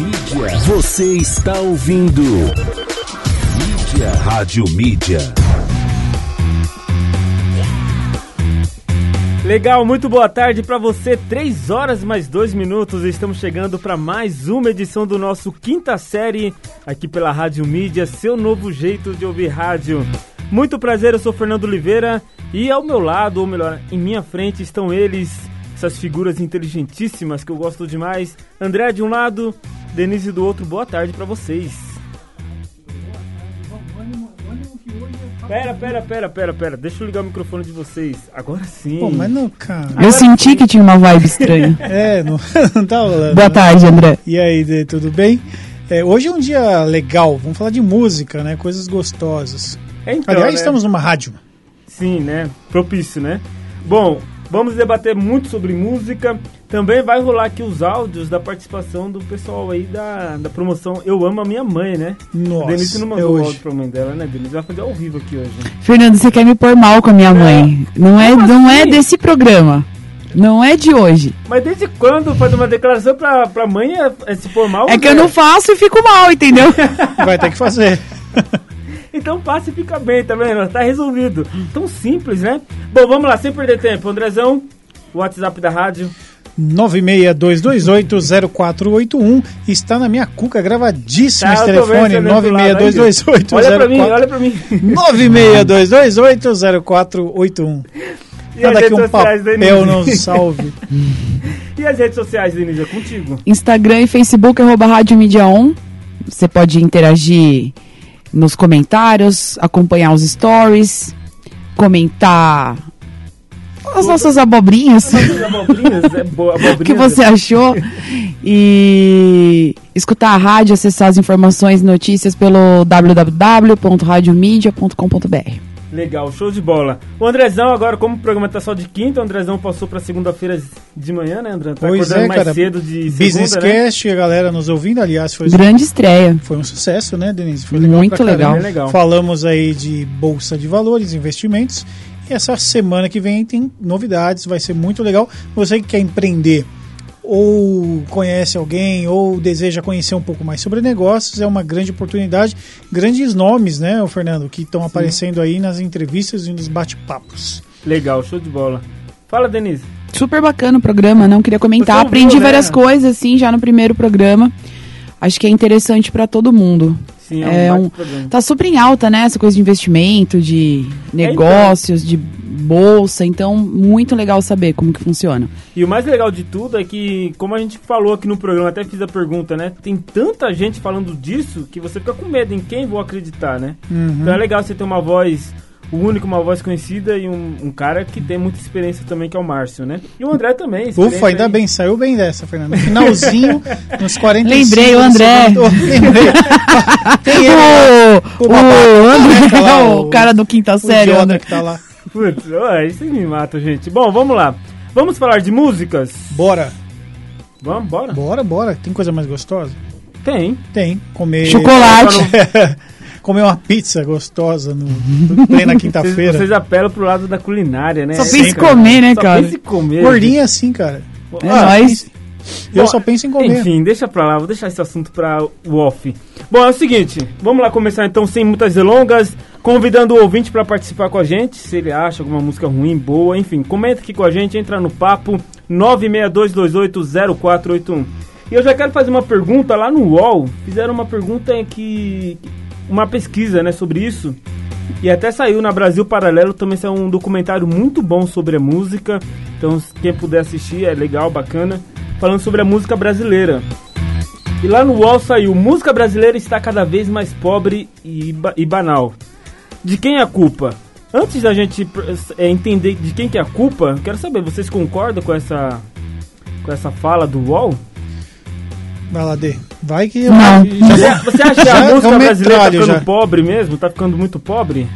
Mídia. Você está ouvindo. Mídia. Rádio Mídia. Legal, muito boa tarde para você. 3 horas mais 2 minutos. Estamos chegando para mais uma edição do nosso quinta série aqui pela Rádio Mídia, seu novo jeito de ouvir rádio. Muito prazer, eu sou Fernando Oliveira e ao meu lado, ou melhor, em minha frente estão eles, essas figuras inteligentíssimas que eu gosto demais. André de um lado, Denise do outro. Boa tarde para vocês. Pera, pera, pera, pera, pera. Deixa eu ligar o microfone de vocês. Agora sim. Pô, mas não, cara. Eu senti que tinha uma vibe estranha. É, não, não tá rolando. Boa né? tarde, André. E aí, tudo bem? É, hoje é um dia legal, vamos falar de música, né? Coisas gostosas. É, então, Aliás, né? estamos numa rádio. Sim, né? Propício, né? Bom, vamos debater muito sobre música. Também vai rolar aqui os áudios da participação do pessoal aí da, da promoção Eu Amo a Minha Mãe, né? Nossa, Denise não é mandou o áudio pra mãe dela, né? Denise vai fazer ao vivo aqui hoje. Fernando, você quer me pôr mal com a minha mãe. Não é, Como não é assim? desse programa. Não é de hoje. Mas desde quando fazer uma declaração pra, pra mãe é, é se pôr mal? É que eu não faço e fico mal, entendeu? Vai ter que fazer. Então passa e fica bem, tá vendo? Tá resolvido. Tão simples, né? Bom, vamos lá, sem perder tempo. Andrezão, o WhatsApp da rádio. 962280481 está na minha cuca gravadíssimo esse Tá, vendo telefone. você do outro lado aí, viu? Olha pra mim, 962280481. olha pra mim. 962280481. E que redes um sociais, papel não salve. E as redes sociais, Denise, é contigo. Instagram e Facebook, arroba Rádio Mídia On. Você pode interagir nos comentários, acompanhar os stories, comentar as nossas abobrinhas. As abobrinhas, é boa, que você achou? E escutar a rádio, acessar as informações e notícias pelo www.radiomedia.com.br. Legal, show de bola. O Andrezão agora, como o programa tá só de quinta, o Andrezão passou pra segunda-feira de manhã, né, André? Tá Pois acordando é, mais cara. cedo de Business segunda, né? Cast, a galera nos ouvindo, aliás, foi, Grande estreia. foi um sucesso, né, Denise? Foi legal Muito legal. Bem legal. Falamos aí de bolsa de valores, investimentos. E essa semana que vem tem novidades, vai ser muito legal. Você que quer empreender ou conhece alguém ou deseja conhecer um pouco mais sobre negócios, é uma grande oportunidade. Grandes nomes, né, o Fernando, que estão aparecendo aí nas entrevistas e nos bate-papos. Legal, show de bola. Fala, Denise. Super bacana o programa, não queria comentar. Ouviu, Aprendi né? várias coisas, assim, já no primeiro programa. Acho que é interessante pra todo mundo. Sim, É é um, um-. Tá super em alta, né? Essa coisa de investimento, de negócios, de bolsa. Então, muito legal saber como que funciona. E o mais legal de tudo é que, como a gente falou aqui no programa, até fiz a pergunta, né? Tem tanta gente falando disso que você fica com medo em quem vou acreditar, né? Uhum. Então é legal você ter uma voz única, uma voz conhecida e um, um cara que tem muita experiência também, que é o Márcio, né? E o André também. Ufa, ainda aí. bem, saiu bem dessa, Fernando. Finalzinho, nos 45 Lembrei, o André. segundo- Lembrei. Tem ele lá, o, o babaca, careca lá, o, o- cara do quinta o série, idiota André. que tá lá. Putz, ué, isso me mata, gente. Bom, vamos lá. Vamos falar de músicas? Bora, Vamos, bora? bora, bora. Tem coisa mais gostosa? Tem. Tem. Comer. Chocolate. Comer uma pizza gostosa no, no plena quinta-feira. vocês apelam pro lado da culinária, né? Só pensa pensa em comer, né, Só cara? pensa em comer. Gordinho é assim, cara. É Ah, nóis. Eu Bom, só penso em comer. Enfim, deixa pra lá, vou deixar esse assunto pra o off. Bom, é o seguinte, vamos lá começar então sem muitas delongas, convidando o ouvinte pra participar com a gente, se ele acha alguma música ruim, boa, enfim, comenta aqui com a gente, entra no papo 962280481. E eu já quero fazer uma pergunta lá no UOL, fizeram uma pergunta em que uma pesquisa, né, sobre isso. E até saiu na Brasil Paralelo, também saiu um documentário muito bom sobre a música. Então, quem puder assistir, é legal, bacana. Falando sobre a música brasileira. E lá no UOL saiu: Música brasileira está cada vez mais pobre e, ba- e banal. De quem é a culpa? Antes da gente é, entender de quem que é a culpa, quero saber, vocês concordam com essa, com essa fala do UOL? Vai lá, Dê. Vai que. Não. Você, Já, você acha que a é música um brasileira tá ficando já. pobre mesmo? Tá ficando muito pobre?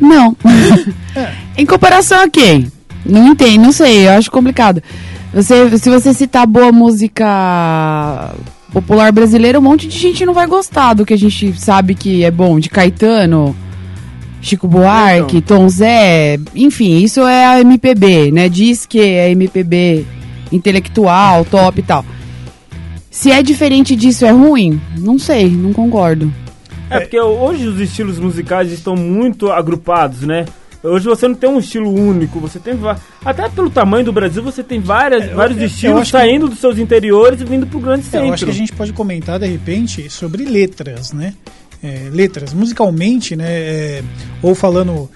Não. em comparação a quem? Não entendo, não sei, eu acho complicado. Você, se você citar boa música popular brasileira, um monte de gente não vai gostar do que a gente sabe que é bom, de Caetano, Chico Buarque, Tom Zé, enfim, isso é a MPB, né? Diz que é MPB intelectual, top e tal. Se é diferente disso, é ruim? Não sei, não concordo. É, porque hoje os estilos musicais estão muito agrupados, né? Hoje você não tem um estilo único, você tem até pelo tamanho do Brasil você tem várias, eu- vários eu estilos que- saindo dos seus interiores e vindo pro grande É, centro. eu acho que a gente pode comentar de repente sobre letras, né? É, letras, musicalmente, né? é, ou falando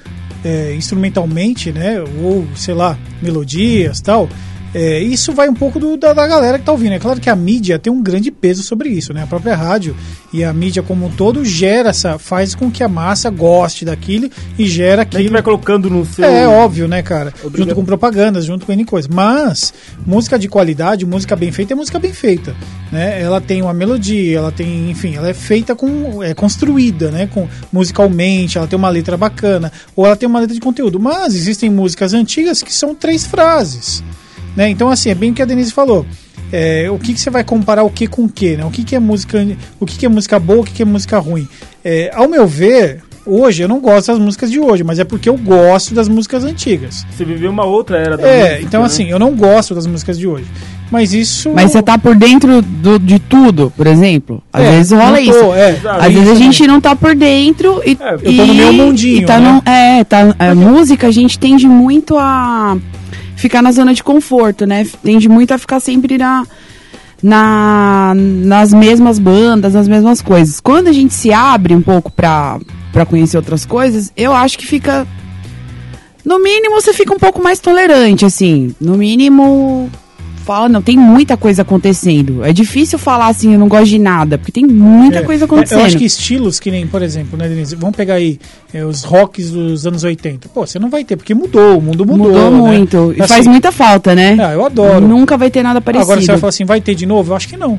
é, instrumentalmente, né? Ou sei lá, melodias, tal. É, isso vai um pouco do- da, da galera que tá ouvindo. É claro que a mídia tem um grande peso sobre isso, né? A própria rádio e a mídia como um todo gera essa, faz com que a massa goste daquilo e gera aquilo. vai colocando no seu. É óbvio, né, cara? Obrigado. Junto com propagandas, junto com N coisas. Mas, música de qualidade, música bem feita é música bem feita. Né? Ela tem uma melodia, ela tem, enfim, ela é feita com. é construída, né? Com, musicalmente, ela tem uma letra bacana, ou ela tem uma letra de conteúdo. Mas existem músicas antigas que são três frases. Né? Então, assim, é bem o que a Denise falou. É, o que, que você vai comparar o que com o que, né? O que, que é música, o que, que é música boa, o que, que é música ruim? É, ao meu ver, hoje eu não gosto das músicas de hoje, mas é porque eu gosto das músicas antigas. Você viveu uma outra era da É, música, então né? assim, eu não gosto das músicas de hoje. Mas isso. Mas você tá por dentro do- de tudo, por exemplo. Às É, vezes rola tô, isso. é. Às vezes a Isso gente não tá por dentro e. É, eu tô no meu mundinho, e tá né? no- é, tá. A música a gente tende muito a ficar na zona de conforto, né? Tende muito a ficar sempre na. Na, nas mesmas bandas, nas mesmas coisas. Quando a gente se abre um pouco pra, pra conhecer outras coisas, eu acho que fica. No mínimo, você fica um pouco mais tolerante, assim. No mínimo, fala, não, tem muita coisa acontecendo. É difícil falar assim, eu não gosto de nada, porque tem muita É, coisa é, acontecendo. Eu acho que estilos que nem, por exemplo, né, Denise? Vamos pegar aí é, os rocks dos anos 80. Pô, você não vai ter, porque mudou, o mundo mudou. Mudou né? muito. E Assim, faz muita falta, né? Ah, eu adoro. Nunca vai ter nada parecido. Agora você vai falar assim, vai ter de novo? Eu acho que não.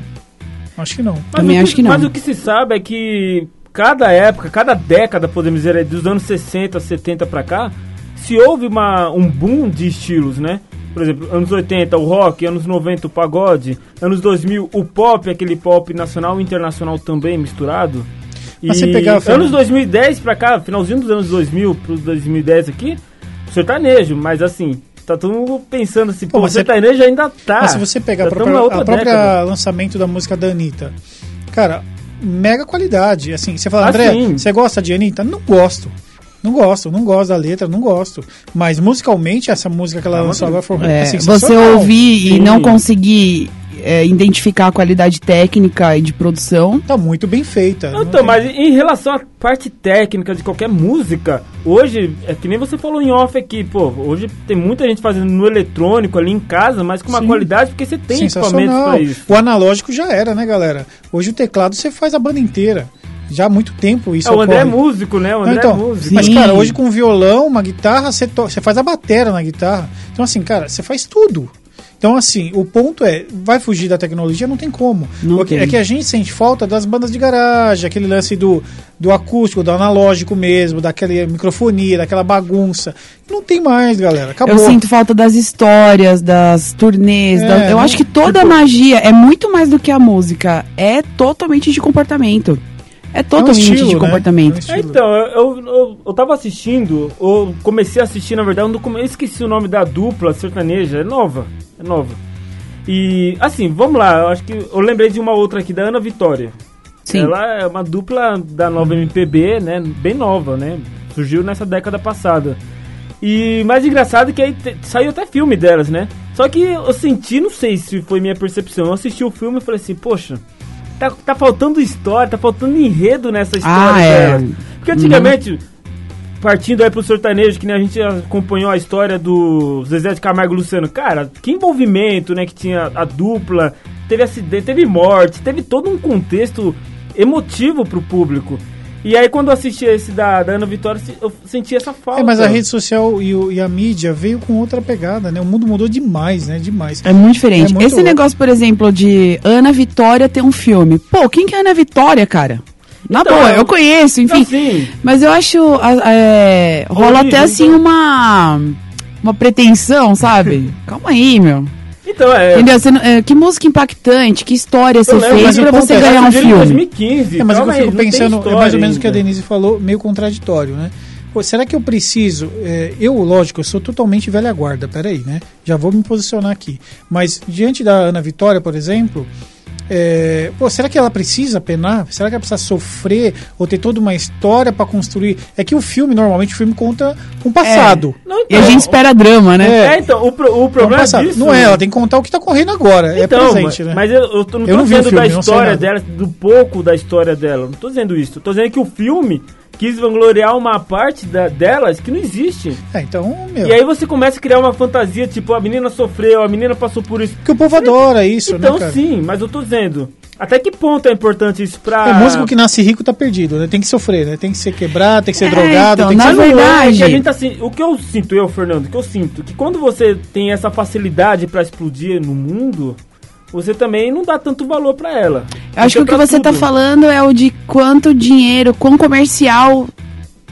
Acho que não. Mas Também o acho que não. Mas o que se sabe é que cada época, cada década, podemos dizer, aí, dos anos 60, 70 pra cá, se houve uma, um boom de estilos, né? Por exemplo, anos 80 o rock, anos 90 o pagode, anos 2000 o pop, aquele pop nacional e internacional também misturado. E Mas você pegar, Fernando- anos 2010 pra cá, finalzinho dos anos 2000 pro 2010 aqui, sertanejo, mas assim, tá todo mundo pensando assim, Pô, pô, mas o você- sertanejo ainda tá. Mas se você pegar própria década. lançamento da música da Anitta, cara, mega qualidade. Assim, você fala, Ah, André, sim. você gosta de Anitta? Não gosto. Não gosto, não gosto da letra, não gosto. Mas musicalmente, essa música que ela lançou agora foi É, é você ouvir e Sim. não conseguir é, identificar a qualidade técnica e de produção. Tá muito bem feita. Então, mas em relação à parte técnica de qualquer música, hoje, é que nem você falou em off aqui, pô, hoje tem muita gente fazendo no eletrônico ali em casa, mas com uma Sim. qualidade, porque você tem equipamentos pra isso. O analógico já era, né, galera? Hoje o teclado você faz a banda inteira. Já há muito tempo isso É, o André é músico, né? O Não, André então, é músico. mas cara, hoje com violão, uma guitarra, você, você faz a bateria na guitarra. Então assim, cara, você faz tudo. Então assim, o ponto é, vai fugir da tecnologia, não tem como. Não tem. É que a gente sente falta das bandas de garagem, aquele lance do, do acústico, do analógico mesmo, daquela microfonia, daquela bagunça. Não tem mais, galera. Acabou. Eu sinto falta das histórias, das turnês. É, da- eu não- acho que toda a magia é muito mais do que a música. É totalmente de comportamento. É totalmente estilo, de né? comportamento. É um. Então, eu, eu, eu, eu tava assistindo, eu comecei a assistir, na verdade, eu eu esqueci o nome da dupla sertaneja, é nova, é nova. E, assim, vamos lá, eu acho que eu lembrei de uma outra aqui, da Ana Vitória. Sim. Ela é uma dupla da nova MPB, né? Bem nova, né? Surgiu nessa década passada. E mais engraçado é que aí saiu até filme delas, né? Só que eu senti, não sei se foi minha percepção, eu assisti o filme e falei assim, poxa, tá, tá faltando história, tá faltando enredo nessa história Ah, é. Porque antigamente, partindo aí pro sertanejo, que a gente acompanhou a história do Zezé de Camargo e Luciano, cara, que envolvimento, né, que tinha a dupla, teve acidente, teve morte, teve todo um contexto emotivo pro público. E aí quando eu assisti esse da, da Ana Vitória, eu senti essa falta. É, mas a rede social e, o- e a mídia veio com outra pegada, né? O mundo mudou demais, né? Demais. É muito diferente. É muito Esse louco. negócio, por exemplo, de Ana Vitória ter um filme. Pô, quem que é Ana Vitória, cara? Na Então, boa, eu- eu conheço, enfim. Assim, Mas eu acho. é, rola até assim então. uma. Uma pretensão, sabe? Calma aí, meu. Então é... Entendeu? Você é, que música impactante, que história você lembro, fez pra você ganhar um filme. 2015, É, mas calma eu fico pensando é mais ou menos o que a. Denise falou, meio contraditório, né? Pô, será que eu preciso. é, eu, lógico, eu sou totalmente velha guarda, peraí, né? Já vou me posicionar aqui. Mas diante da Ana Vitória, por exemplo, é, pô, será que ela precisa penar? Será que ela precisa sofrer ou ter toda uma história pra construir? É que o filme, normalmente, o filme conta um passado. Não, E então, a gente espera drama, né? É. É, então, o, pro- o É um problema passado. disso... Não é, ela tem que contar o que tá correndo agora. é Então, presente, mas, né? mas eu, eu tô- não Eu tô não dizendo da filme, não sei história dela, do pouco da história dela. Não tô dizendo isso. Tô dizendo que o filme quis vangloriar uma parte da, delas que não existe. É, então, meu. E aí você começa a criar uma fantasia, tipo, a menina sofreu, a menina passou por isso. Porque o povo adora isso, então né, cara? sim, mas eu tô dizendo. Até que ponto é importante isso pra. É, músico que nasce rico tá perdido, né? Tem que sofrer, né? Tem que ser quebrado, tem que ser É, drogado, então, tem que na ser... Não é verdade- que a gente tá assim, o que eu sinto, eu, Fernando, o que eu sinto, que quando você tem essa facilidade pra explodir no mundo, você também não dá tanto valor pra ela. Eu acho que o que você tá tudo. falando é o de quanto dinheiro, quão comercial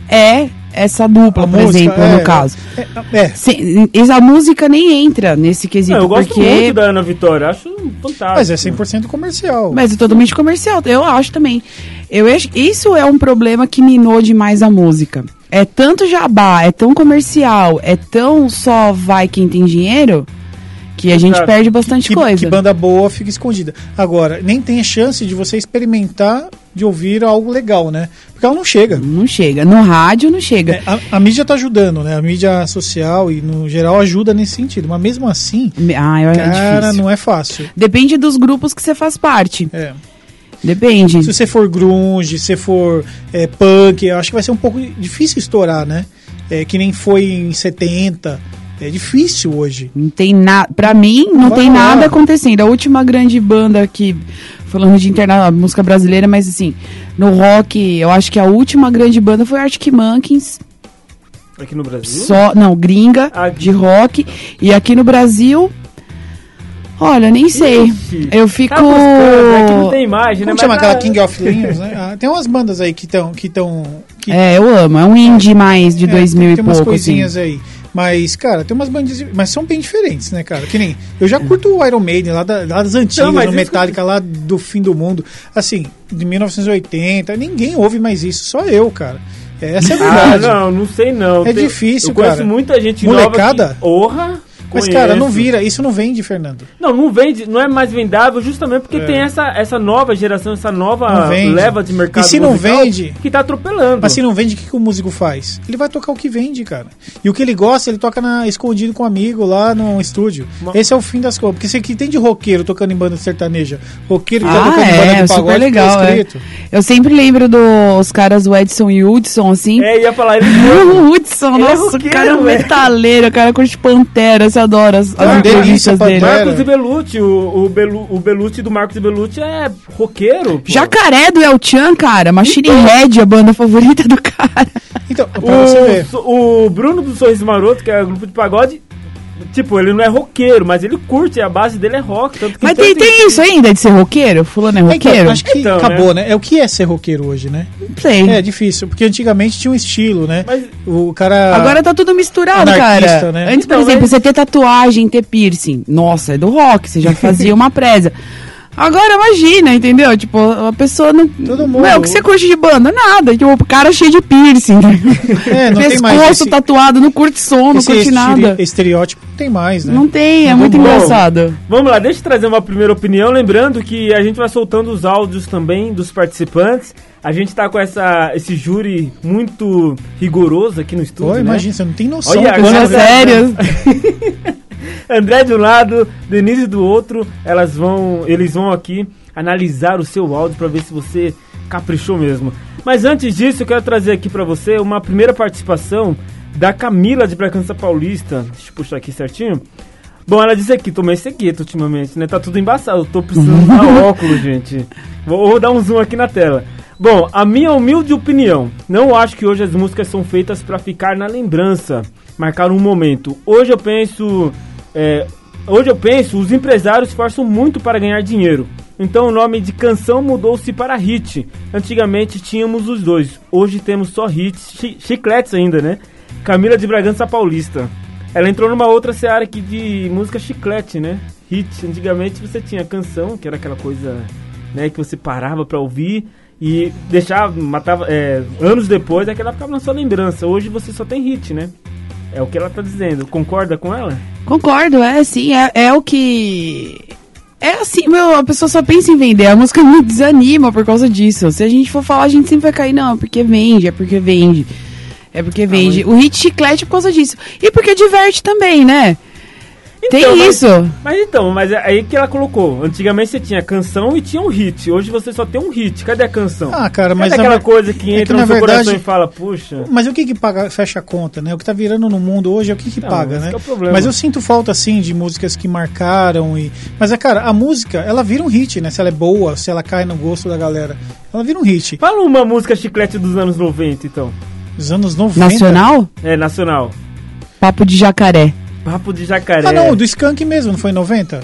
é essa dupla, A por música, exemplo, é, no caso. É, é. Sim, a música nem entra nesse quesito, Não, eu gosto porque... muito da Ana Vitória, acho fantástico. mas é 100% comercial. Mas é totalmente comercial, eu acho também. Eu acho isso é um problema que minou demais a música. É tanto jabá, é tão comercial, é tão só vai quem tem dinheiro, que a gente perde bastante que, coisa. que banda boa fica escondida. Agora, nem tem chance de você experimentar de ouvir algo legal, né? Porque ela não chega. Não chega. No rádio não chega. É, a, a mídia tá ajudando, né? A mídia social e no geral ajuda nesse sentido. Mas mesmo assim, Ah, é cara, difícil. não é fácil. Depende dos grupos que você faz parte. É. Depende. Se você for grunge, se for é, punk, eu acho que vai ser um pouco difícil estourar, né? É, que nem foi em 70. É difícil hoje. Não tem nada. Pra mim, não Vai tem lá. nada acontecendo. A última grande banda que. Falando de interna música brasileira, mas assim, no rock, eu acho que a última grande banda foi Arctic Monkeys. Aqui no Brasil? Só. Não, gringa, Ah, de rock. E aqui no Brasil. Olha, nem sei. Ixi. Eu fico. Tá buscando, que não tem imagem, né? Como chama Mas, aquela ah, King of Leons, né? Ah, tem umas bandas aí que estão. Que tão, que É, eu amo. É um indie mais de É, 2000 tem, e tem umas pouco. Assim. coisinhas aí. Mas, cara, tem umas bandas. Mas são bem diferentes, né, cara? Que nem. Eu já curto o Iron Maiden lá, da- lá das antigas, Não, Metallica lá do fim do mundo. Assim, de 1980. Ninguém ouve mais isso, só eu, cara. Essa é a Ah, verdade. não, não sei não. É Tem- difícil, eu conheço cara. muita gente Molecada? nova que... Orra! Mas, cara, não vira. Isso não vende, Fernando. Não, não vende, não é mais vendável justamente porque É. tem essa, essa nova geração, essa nova leva de mercado E se não vende? que tá atropelando. Mas se não vende, o que, que o músico faz? Ele vai tocar o que vende, cara. E o que ele gosta, ele toca na, escondido com um amigo lá no estúdio. Uma- Esse é o fim das coisas. Porque você que tem de roqueiro tocando em banda sertaneja, roqueiro que tá Ah, tocando em banda é, de super pagode, legal. tá É. escrito. Eu sempre lembro dos caras, o Edson e o Hudson, assim. É, ia falar ele O Hudson, é nossa, o cara é um metaleiro, o cara curte Pantera, você adora as, Ah, as entrevistas dele. Marcos e Belucci, o, o, Belu, o Belucci do Marcos e Belucci é roqueiro. pô. Jacaré do El Chan, cara, Machine Head, a banda favorita do cara. Então, pra você ver. O, o Bruno do Sorriso Maroto, que é o grupo de pagode, tipo, ele não é roqueiro, mas ele curte, a base dele é rock. Tanto que Mas tem, tem isso ainda de ser roqueiro? Fulano é É que, roqueiro? acho que Então, acabou, né? É o que é ser roqueiro hoje, né? Não sei. É difícil, porque antigamente tinha um estilo, né? Mas- O cara. Agora tá tudo misturado, cara. né? Antes, por Então, exemplo, mas- você ter tatuagem, ter piercing. Nossa, é do rock, você já fazia uma presa. Agora imagina, entendeu? Tipo, a pessoa não. Todo mundo- Meu, o que você curte de banda? Nada. Tipo, o cara cheio de piercing. É, não tem mais Pescoço esse- tatuado, não curte som, não esse curte nada. estereótipo não tem mais, né? Não tem, é Não muito bom. engraçado. Vamos lá, deixa eu trazer uma primeira opinião. Lembrando que a gente vai soltando os áudios também dos participantes. A gente tá com essa, esse júri muito rigoroso aqui no estúdio. Pô, né? imagina, você não tem noção. Olha, agora- Coisa séria. André de um lado, Denise do outro, elas vão, eles vão aqui analisar o seu áudio para ver se você caprichou mesmo. Mas antes disso, eu quero trazer aqui para você uma primeira participação da Camila de Bragança Paulista. Deixa eu puxar aqui certinho. Bom, ela disse aqui, tomei sequeta ultimamente, né? Tá tudo embaçado, eu tô precisando usar óculos, gente. Vou, vou dar um zoom aqui na tela. Bom, a minha humilde opinião, não acho que hoje as músicas são feitas pra ficar na lembrança, marcar um momento. Hoje eu penso, é, hoje eu penso, os empresários forçam muito para ganhar dinheiro. Então o nome de canção mudou-se para hit. Antigamente tínhamos os dois, hoje temos só hits, chi- chicletes ainda, né? Camila de Bragança Paulista. Ela entrou numa outra seara aqui de música chiclete, né? Hit. Antigamente você tinha canção, que era aquela coisa, né, que você parava pra ouvir e deixava, matava, é, anos depois, aquela ficava na sua lembrança. Hoje você só tem hit, né? É o que ela tá dizendo. Concorda com ela? Concordo, é sim, é, é o que. É assim, meu, a pessoa só pensa em vender. A música me desanima por causa disso. Se a gente for falar, a gente sempre vai cair, não, é porque vende, é porque vende. É porque vende. O hit chiclete é por causa disso. E porque diverte também, né? Tem Então, mas- isso. Mas então, mas é aí que ela colocou. Antigamente você tinha canção e tinha um hit. Hoje você só tem um hit. Cadê a canção? Ah, cara, Cadê mas aquela na- coisa que é que, entra na no seu verdade- coração e fala, puxa. Mas o que que paga, fecha a conta, né? O que tá virando no mundo hoje é o que que Não, paga, né? que é o problema. Mas eu sinto falta, assim, de músicas que marcaram e... Mas, é, cara, a música, ela vira um hit, né? Se ela é boa, se ela cai no gosto da galera. Ela vira um hit. Fala uma música chiclete dos anos 90, então. Os anos 90... Nacional? É, nacional. Papo de jacaré. Papo de jacaré. Ah, não, do Skank mesmo, não foi em 90?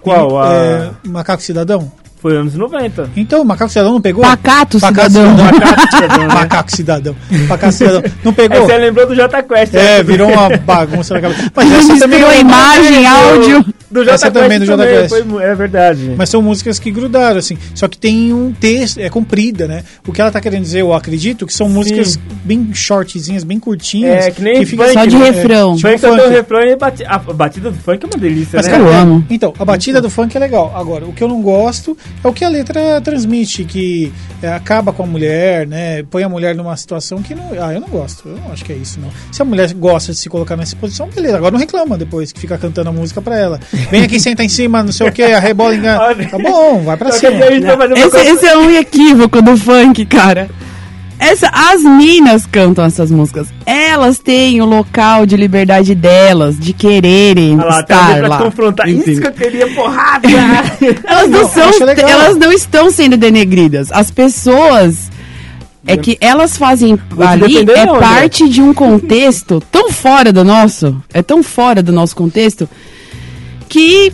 Qual? A... É, Macaco Cidadão? Foi anos 90. Então, Macaco Cidadão não pegou? Pacato, Pacato cidadão. Macaco Cidadão, né? Macaco Cidadão. Macaco Cidadão. Não Aí pegou? você lembrou do Jota Quest. É, né? virou uma bagunça na cabeça. Mas essa também Misturou é uma- imagem, áudio. Do Jota Essa Quest também, do Jota também, Quest. foi é verdade. Mas são músicas que grudaram, assim. Só que tem um texto, é comprida, né? O que ela tá querendo dizer, eu acredito, que são músicas bem shortzinhas, bem curtinhas. É, que nem fica funk, Só de né? refrão. tipo Funk só tem o funk. refrão e bati... a batida do funk é uma delícia, Mas, né? cara, Eu é- amo. Então, a batida do funk é legal. Agora, o que eu não gosto é o que a letra transmite, que é, acaba com a mulher, né? Põe a mulher numa situação que não. Ah, eu não gosto. Eu não acho que é isso, não. Se a mulher gosta de se colocar nessa posição, beleza. Agora não reclama depois que fica cantando a música pra ela. Vem aqui, senta em cima, não sei o que, a rebola engana. Tá bom, vai pra cima. uma Esse, esse é um equívoco do funk, cara. Essa, as minas cantam essas músicas. Elas têm o local de liberdade delas, de quererem Ah lá, tá estar pra lá. confrontar. Isso Entendeu? que eu queria, porrada! Elas não, Não, são, elas não estão sendo denegridas. As pessoas é que elas fazem ali é não, parte de um contexto tão fora do nosso, é tão fora do nosso contexto que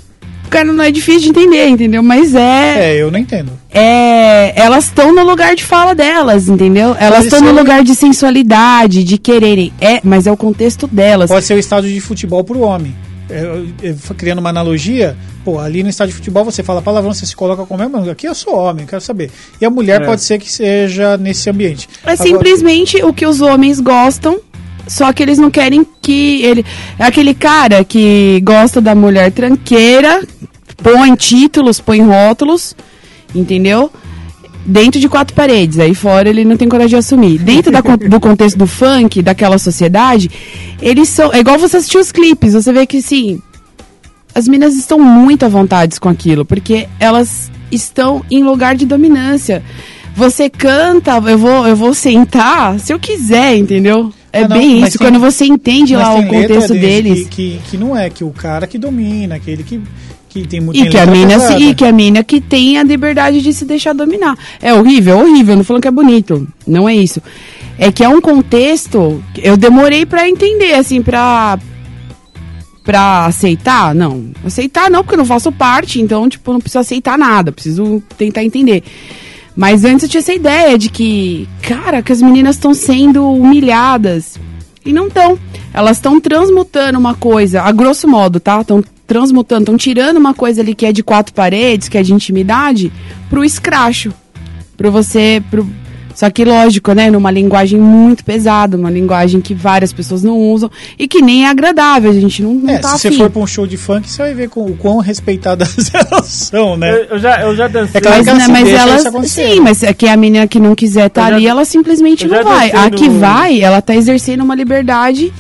cara não é difícil de entender, entendeu? Mas é, É, eu não entendo. é elas estão no lugar de fala delas, entendeu? Elas estão no lugar de sensualidade, de quererem. É, mas é o contexto delas. Pode ser o estádio de futebol pro homem. É, eu- eu- criando uma analogia, pô, ali no estádio de futebol você fala palavrão, você se coloca como mesmo. Aqui eu sou homem, eu quero saber. E a mulher É. pode ser que seja nesse ambiente. É Agora- simplesmente o que os homens gostam, só que eles não querem que ele. É aquele cara que gosta da mulher tranqueira, põe títulos, põe rótulos, entendeu? Dentro de quatro paredes, aí fora ele não tem coragem de assumir. Dentro da do contexto do funk, daquela sociedade, eles são. É igual você assistir os clipes, você vê que sim. As meninas estão muito à vontade com aquilo, porque elas estão em lugar de dominância. Você canta, eu vou, eu vou sentar se eu quiser, entendeu? É Ah, não, bem isso, tem- quando você entende lá o contexto dele deles. Que, que, que não é que o cara que domina, aquele que, que tem muito E que, a mina, se- e que a mina que tem a liberdade de se deixar dominar. É horrível, é horrível, não falando que é bonito. Não é isso. É que é um contexto. que Eu demorei pra entender, assim, pra. Pra aceitar? Não. Aceitar não, porque eu não faço parte, então, tipo, não preciso aceitar nada, preciso tentar entender. Mas antes eu tinha essa ideia de que, cara, que as meninas estão sendo humilhadas. E não estão. Elas estão transmutando uma coisa, a grosso modo, tá? Estão transmutando, estão tirando uma coisa ali que é de quatro paredes, que é de intimidade, pro escracho. Pro você. Pro... Só que lógico, né? Numa linguagem muito pesada, uma linguagem que várias pessoas não usam e que nem é agradável. A gente não, não É, tá se você for pra um show de funk, você vai ver com, o quão respeitadas elas são, né? Eu, eu já, eu já dancei. É claro Mas, que ela né, mas elas, sim, mas é que a menina que não quiser estar Eu já- ali, ela simplesmente eu não vai. A que no- vai, ela tá exercendo uma liberdade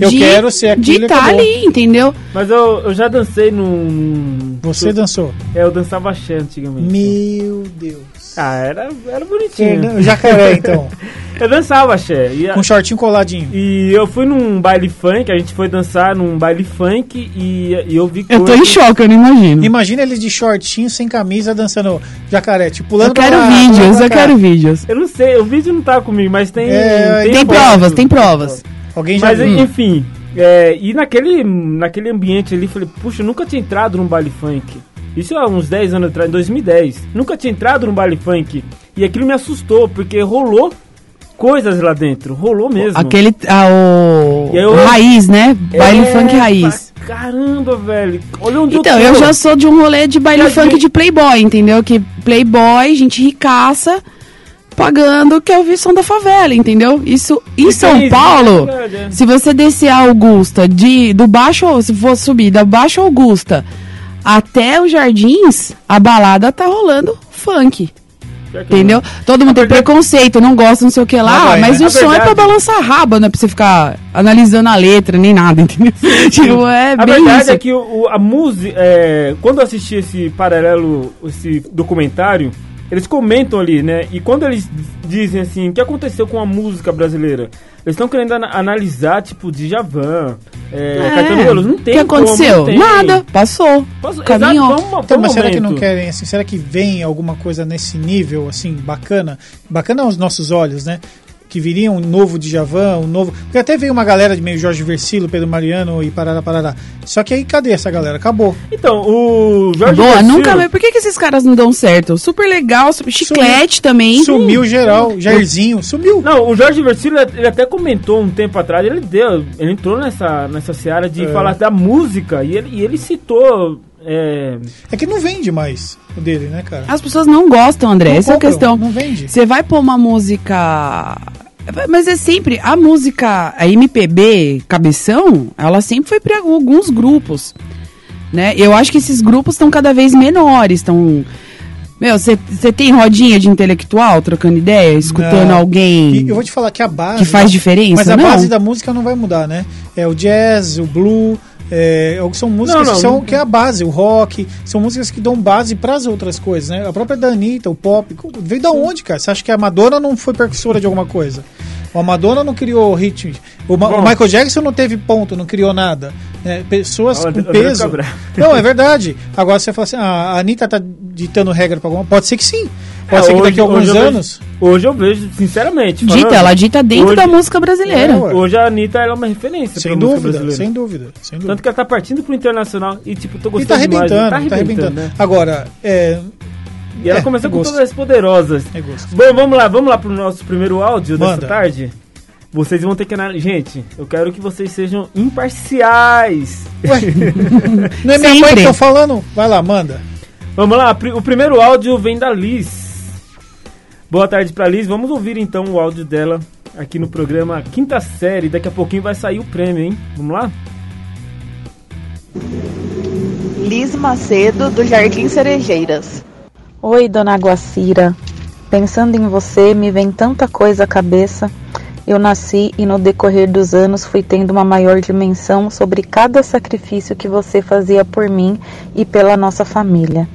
Eu de, quero ser aquilo de estar acabou. ali, entendeu? Mas eu, eu já dancei num. Você dançou. É, eu dançava axé antigamente. Meu Deus. Ah, era, era bonitinho. Fernando- Jacaré, então. Eu dançava axé. E, a- Com shortinho coladinho. e eu fui num baile funk, a gente foi dançar num baile funk e, e eu vi Eu tô em choque, eu não imagino. Imagina ele de shortinho, sem camisa, dançando jacaré, tipo, pulando Eu quero lá, vídeos, pra eu quero vídeos. Eu não sei, o vídeo não tá comigo, mas tem. É, Tem Tem provas, tem provas. Alguém já Mas viu. enfim, é, e naquele, naquele ambiente ali, falei, puxa, eu nunca tinha entrado num baile funk. Isso há uns 10 anos atrás, em 2010. Nunca tinha entrado num baile funk. E aquilo me assustou, porque rolou coisas lá dentro. Rolou mesmo. Aquele. Ah, o. Eu- o raiz, né? Baile É, funk raiz. Caramba, velho. Olha onde Então, eu eu tô. já sou de um rolê de baile funk vi- de playboy, entendeu? Que playboy, gente ricaça, pagando, quer ouvir som da favela, entendeu? Isso em São isso, Paulo, é é. se você descer a Augusta, de, do baixo, se for subir da Baixo Augusta até os jardins, a balada tá rolando funk. Entendeu? Todo mundo tem verdade- preconceito, não gosta, não sei o que lá, Mas vai, mas né? o A som é pra verdade- balançar a raba, não é pra você ficar analisando a letra, nem nada, entendeu? tipo, é A bem verdade isso. é que o- a música. é, quando eu assisti esse paralelo, esse documentário, eles comentam ali, né? E quando eles dizem assim, o que aconteceu com a música brasileira? Eles estão querendo ana- analisar, tipo, Djavan, é, É, Caetano Veloso. Não tem O que como, aconteceu? não tem. Nada, passou. Posso- Caminhou. Exato, vamos- Então, mas será que não momento. querem, assim, será que vem alguma coisa nesse nível, assim, bacana? Bacana aos nossos olhos, né? Que viria um novo Djavan, um novo... Porque até veio uma galera de meio Jorge Versilo, Pedro Mariano e Parará, Parará. Só que aí, cadê essa galera? Acabou. Então, o Jorge Boa, Versilo- nunca mais. Por que, que esses caras não dão certo? Super legal, super chiclete também. Sumiu geral, Jairzinho, sumiu. Não, o Jorge Versilo, ele até comentou um tempo atrás, ele deu, ele entrou nessa, nessa seara de É. falar da música e ele, e ele citou. É, É que não vende mais o dele, né, cara? As pessoas não gostam, André. Não Essa é a compram, questão. Não vende. Você vai pôr uma música. Mas é sempre. A música, a MPB cabeção, ela sempre foi para alguns grupos. Né? Eu acho que esses grupos estão cada vez menores. Estão. Meu, você tem rodinha de intelectual trocando ideia, escutando Não. alguém E eu vou te falar que a base. que faz diferença? Mas a não? base da música não vai mudar, né? É o jazz, o blue, é, são músicas Não, não, que são não. que é a base, o rock, são músicas que dão base para as outras coisas, né? A própria da Anitta, o pop, veio da onde, cara? Você acha que a Madonna não foi percussora de alguma coisa? A Madonna não criou ritmo. O, Ma- Bom. o Michael Jackson não teve ponto, não criou nada. né? Pessoas com peso. Não, é verdade. Agora você fala assim, ah, a Anitta tá ditando regra para alguma. Pode ser que sim. Pode é, ser que hoje- daqui a alguns hoje eu vejo- anos. hoje eu vejo, sinceramente. Dita, falando, ela dita dentro hoje- da música brasileira. É. Hoje a Anitta ela é uma referência Sem pra música dúvida, brasileira. sem dúvida, sem dúvida. Tanto que ela tá partindo pro internacional e, tipo, tô E gostando tá arrebentando, demais. tá arrebentando. né? Agora, é. E ela É, começou é com gosto. todas as poderosas. É gosto. Bom, vamos lá, vamos lá pro nosso primeiro áudio Manda. dessa tarde. Vocês vão ter que analisar. Gente, eu quero que vocês sejam imparciais. Ué, não é minha mãe Sempre. que tô falando? Vai lá, manda. Vamos lá, o primeiro áudio vem da Liz. Boa tarde pra Liz. Vamos ouvir então o áudio dela aqui no programa Quinta Série. Daqui a pouquinho vai sair o prêmio, hein? Vamos lá? Liz Macedo, do Jardim Cerejeiras. Oi, dona Guacira. Pensando em você, me vem tanta coisa à cabeça. Eu nasci e no decorrer dos anos fui tendo uma maior dimensão sobre cada sacrifício que você fazia por mim e pela nossa família.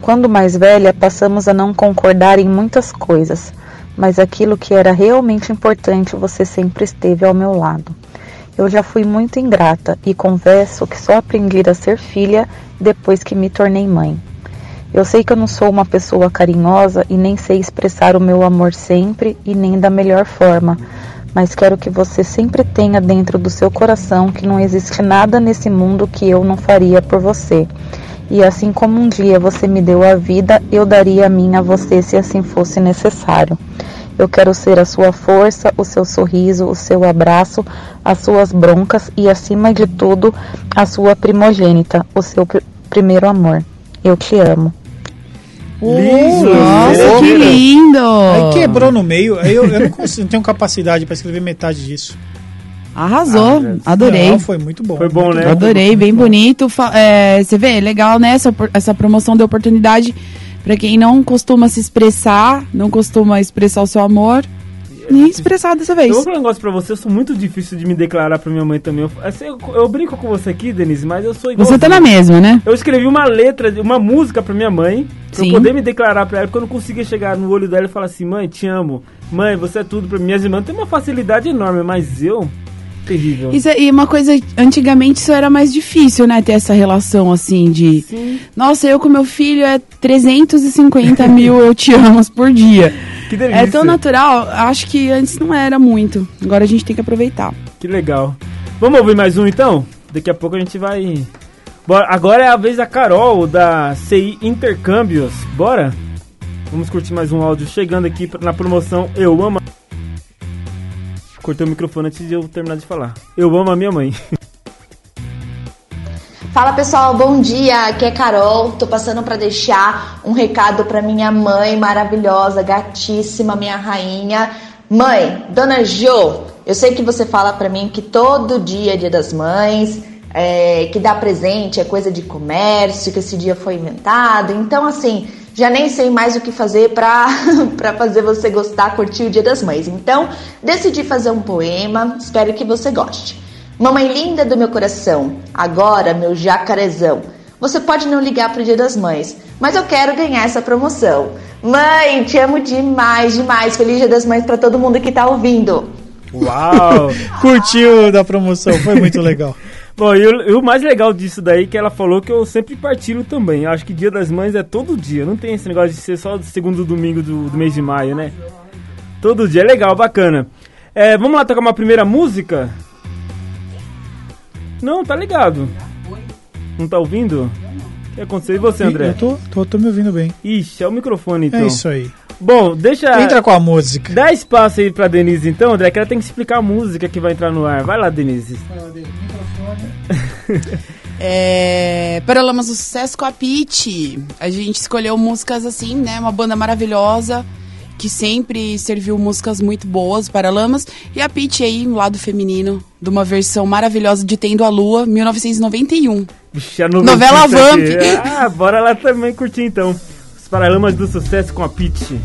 Quando mais velha, passamos a não concordar em muitas coisas, mas aquilo que era realmente importante você sempre esteve ao meu lado. Eu já fui muito ingrata e confesso que só aprendi a ser filha depois que me tornei mãe. Eu sei que eu não sou uma pessoa carinhosa e nem sei expressar o meu amor sempre e nem da melhor forma, mas quero que você sempre tenha dentro do seu coração que não existe nada nesse mundo que eu não faria por você. E assim como um dia você me deu a vida, eu daria a minha a você se assim fosse necessário. Eu quero ser a sua força, o seu sorriso, o seu abraço, as suas broncas e, acima de tudo, a sua primogênita, o seu pr- primeiro amor. Eu te amo. Nossa, que lindo! Aí quebrou no meio. Aí eu, eu não, consigo, não tenho capacidade pra escrever metade disso. Arrasou, Ah, adorei. Não, foi muito bom. Foi bom, muito né? Eu adorei, bem bonito. É, Você vê, legal, né? Essa, essa promoção de oportunidade pra quem não costuma se expressar, não costuma expressar o seu amor, nem expressar dessa Eu vez. vou falar um negócio pra você, eu sou muito difícil de me declarar pra minha mãe também. Eu, assim, eu, eu brinco com você aqui, Denise, mas eu sou igual. Você tá na mesma, né? Eu escrevi uma letra, uma música pra minha mãe, pra Sim. eu poder me declarar pra ela, porque eu não conseguia chegar no olho dela e falar assim, mãe, te amo. Mãe, você é tudo pra mim. Minhas irmãs têm uma facilidade enorme, mas eu, terrível. Isso é- e uma coisa, antigamente isso era mais difícil, né? Ter essa relação assim de. Sim, Nossa, eu com meu filho é 350 mil eu te amo por dia. que delícia. É tão natural, acho que antes não era muito. Agora a gente tem que aproveitar. Que legal. Vamos ouvir mais um então? Daqui a pouco a gente vai. Bora. Agora é a vez da Carol, da CI Intercâmbios. Bora? Vamos curtir mais um áudio chegando aqui na promoção Eu Amo. Cortei o microfone antes de eu terminar de falar. Eu amo a minha mãe. Fala pessoal, bom dia. Aqui é Carol. Tô passando para deixar um recado para minha mãe maravilhosa, gatíssima, minha rainha. Mãe, Dona Jo, eu sei que você fala para mim que todo dia é Dia das Mães. é, que dar presente é coisa de comércio, que esse dia foi inventado. Então, assim, já nem sei mais o que fazer para fazer você gostar, curtir o Dia das Mães. Então, decidi fazer um poema, espero que você goste. Mamãe linda do meu coração, agora meu jacarezão. Você pode não ligar pro Dia das Mães, mas eu quero ganhar essa promoção. Mãe, te amo demais, demais. Feliz Dia das Mães para todo mundo que tá ouvindo. Uau! Curtiu da promoção, foi muito legal. Bom, e o, e o mais legal disso daí é que ela falou que eu sempre partilho também. Eu acho que Dia das Mães é todo dia, não tem esse negócio de ser só do segundo domingo do, do mês de maio, né? Todo dia, é legal, bacana. É, vamos lá tocar uma primeira música? Não, tá ligado. Não tá ouvindo? O que aconteceu? E você, André? Eu tô, tô, tô me ouvindo bem. Ixi, é o microfone então. É isso aí. Bom, deixa. Entra com a música. Dá espaço aí pra Denise então, André, que ela tem que explicar a música que vai entrar no ar. Vai lá, Denise. É, Paralamas do Sucesso com a Pete. A gente escolheu músicas assim, né? Uma banda maravilhosa que sempre serviu músicas muito boas para Lamas. E a Pete aí, um lado feminino, de uma versão maravilhosa de Tendo a Lua, 1991. Vixe, a Novela notícia Vamp. Ah, bora lá também curtir então. Os Paralamas do Sucesso com a Pitty.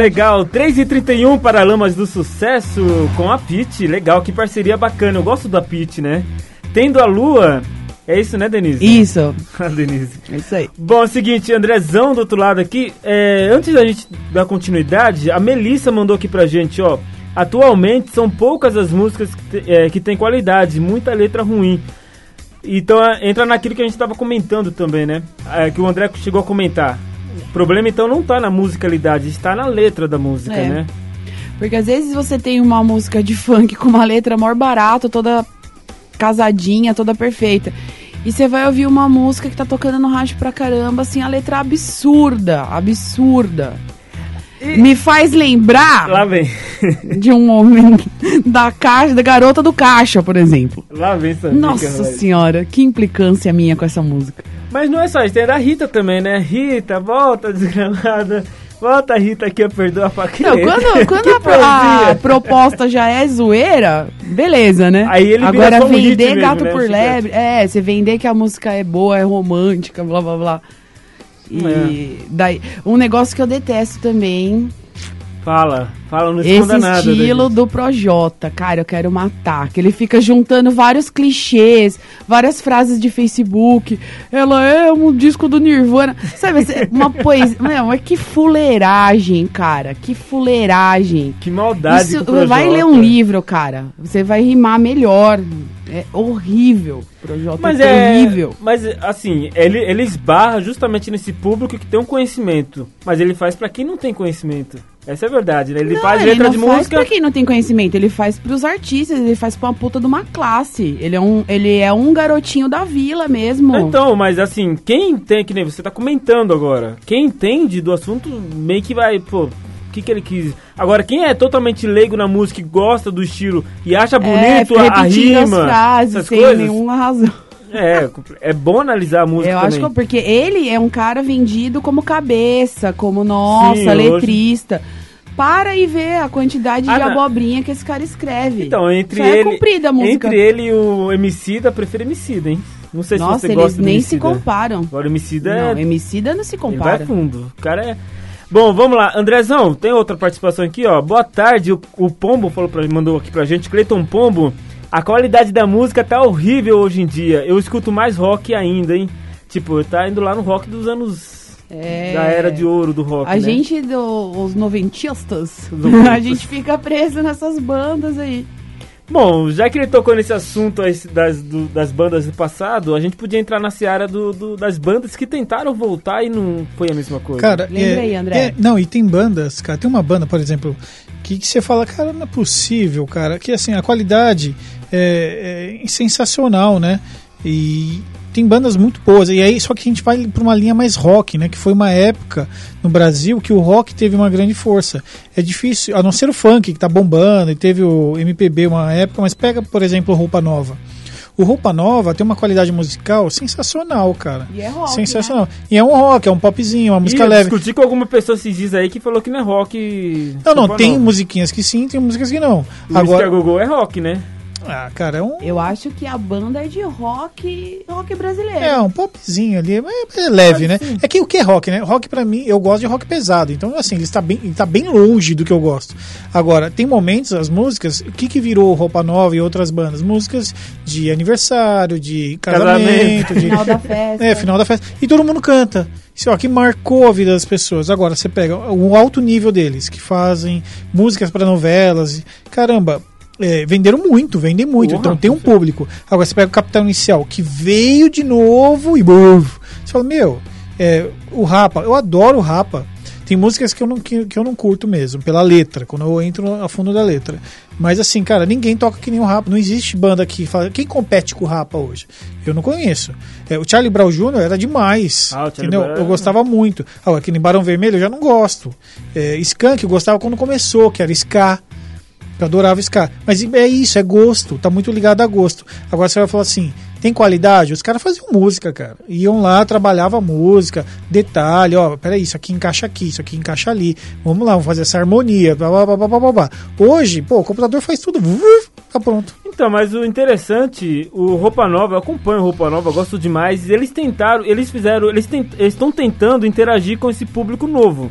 Legal. 3h31 para Lamas do Sucesso com a Pitty. Legal, que parceria bacana. Eu gosto da Pitty, né? Tendo a lua. É isso, né, Denise? Isso. A Denise. É isso aí. Bom, é o seguinte, Andrezão do outro lado aqui. é, antes da gente dar continuidade, a Melissa mandou aqui pra gente, ó. Atualmente são poucas as músicas que, é, que têm qualidade, muita letra ruim. Então é, entra naquilo que a gente estava comentando também, né? É, que o André chegou a comentar. O problema então não tá na musicalidade, está na letra da música, É. né? Porque às vezes você tem uma música de funk com uma letra maior barata, toda casadinha, toda perfeita. E você vai ouvir uma música que tá tocando no rádio pra caramba, assim, a letra absurda, absurda. Me faz lembrar Lá vem. de um homem da caixa, da garota do caixa, por exemplo. Lá vem essa Nossa senhora, que implicância minha com essa música. Mas não é só isso, tem a da Rita também, né? Rita, volta, desgramada. Volta, Rita, aqui, eu perdoo a faquinha. Não, quando, quando a, pro- a proposta já é zoeira, beleza, né? Aí ele Agora um vender mesmo, gato né, por lebre, é, você vender que a música é boa, é romântica, blá blá blá. E É. daí, um negócio que eu detesto também, Fala, fala, não esse esconda nada. estilo do Projota, cara, eu quero matar. Que ele fica juntando vários clichês, várias frases de Facebook. Ela é um disco do Nirvana. Sabe, uma poesia. Meu, mas que fuleiragem, cara. Que fuleiragem. Que maldade Isso, vai ler um livro, cara. Você vai rimar melhor. É horrível. Projota Mas é horrível. Mas assim, ele, ele esbarra justamente nesse público que tem um conhecimento. Mas ele faz pra quem não tem conhecimento. Essa é a verdade, né? Ele Não, faz ele letra de faz música. pra quem não tem conhecimento, ele faz pros artistas, ele faz pra uma puta de uma classe. Ele é um, ele é um garotinho da vila mesmo. Então, mas assim, quem tem, que nem você tá comentando agora, quem entende do assunto meio que vai, pô, o que, que ele quis. Agora, quem é totalmente leigo na música e gosta do estilo e acha bonito é, a, rima, as frases essas sem coisas, nenhuma razão. é, é bom analisar a música Eu também. acho que é porque ele é um cara vendido como cabeça, como nossa, Sim, hoje- letrista. Para e vê a quantidade Ah, de não. abobrinha que esse cara escreve. Então, entre Só é ele, comprida a música. entre ele e o Emicida, prefiro Emicida, hein? Não sei Nossa, se você eles gosta do nem se comparam. Agora o Emicida Não, é Emicida não se Ele vai compara. fundo. O cara é. Bom, vamos lá. Andrezão, tem outra participação aqui, ó. Boa tarde. O, o Pombo falou pra, mandou aqui pra gente. Cleiton Pombo. A qualidade da música tá horrível hoje em dia. Eu escuto mais rock ainda, hein? Tipo, tá indo lá no rock dos anos. É. Da era de ouro do rock. A né? gente, do, os noventistas, noventistas. a gente fica preso nessas bandas aí. Bom, já que ele tocou nesse assunto das, do- das bandas do passado, a gente podia entrar na seara do, do- das bandas que tentaram voltar e não foi a mesma coisa. Cara, Lembra é- aí, André. é- não, e tem bandas, cara, tem uma banda, por exemplo, que, que você fala, cara, não é possível, cara, que assim, a qualidade é, é sensacional, né? E tem bandas muito boas. E aí, só que a gente vai para uma linha mais rock, né? Que foi uma época no Brasil que o rock teve uma grande força. É difícil, a não ser o funk que tá bombando e teve o MPB uma época, mas pega, por exemplo, o Roupa Nova. O Roupa Nova tem uma qualidade musical sensacional, cara. E é rock, Sensacional. E é um rock, é um popzinho, uma música eu leve. discuti com alguma pessoa esses dias aí que falou que não é rock. Não, não, Roupa tem Nova. musiquinhas que sim, tem músicas que não. Agora, Agora... Gogô é rock, né? Ah, cara, é um, Eu acho que a banda é de rock, rock brasileiro. é um popzinho ali, é, é leve, né? É que o que é rock, né? Rock pra mim, eu gosto de rock pesado. Então, assim, ele está bem, ele tá bem longe do que eu gosto. Agora, tem momentos, as músicas, o que que virou Roupa Nova e outras bandas? Músicas de aniversário, de casamento, de Final da festa. É, final da festa. E todo mundo canta. Isso ó, que marcou a vida das pessoas. Agora, você pega o alto nível deles, que fazem músicas para novelas. Caramba, é, venderam muito, vendem muito. Então tem um público. Agora, você pega o Capital Inicial, que veio de novo e. buf, Você fala, meu, é, o Rapa, eu adoro o Rapa. Tem músicas que eu, não, que, que eu não curto mesmo, pela letra, quando eu entro a fundo da letra. Mas assim, cara, ninguém toca que nem o Rapa. Não existe banda que fala. Quem compete com o Rapa hoje? Eu não conheço. É, o Charlie Brown Jr. era demais. Ah, entendeu? Brown Eu gostava muito. Agora, que nem Barão Vermelho eu já não gosto. É, Skank eu gostava quando começou, que era Ska. Eu adorava Ska. Mas é isso, é gosto. Tá muito ligado a gosto. Agora você vai falar assim, tem qualidade? Os caras faziam música, cara. Iam lá, trabalhava música, detalhe, ó, peraí, isso aqui encaixa aqui, isso aqui encaixa ali. Vamos lá, vamos fazer essa harmonia, blá, blá, blá, blá, blá, blá. Hoje, pô, o computador faz tudo, tá pronto. Então, mas o interessante, o Roupa Nova, eu acompanho Roupa Nova, gosto demais. Eles tentaram, eles fizeram, eles estão tentando interagir com esse público novo.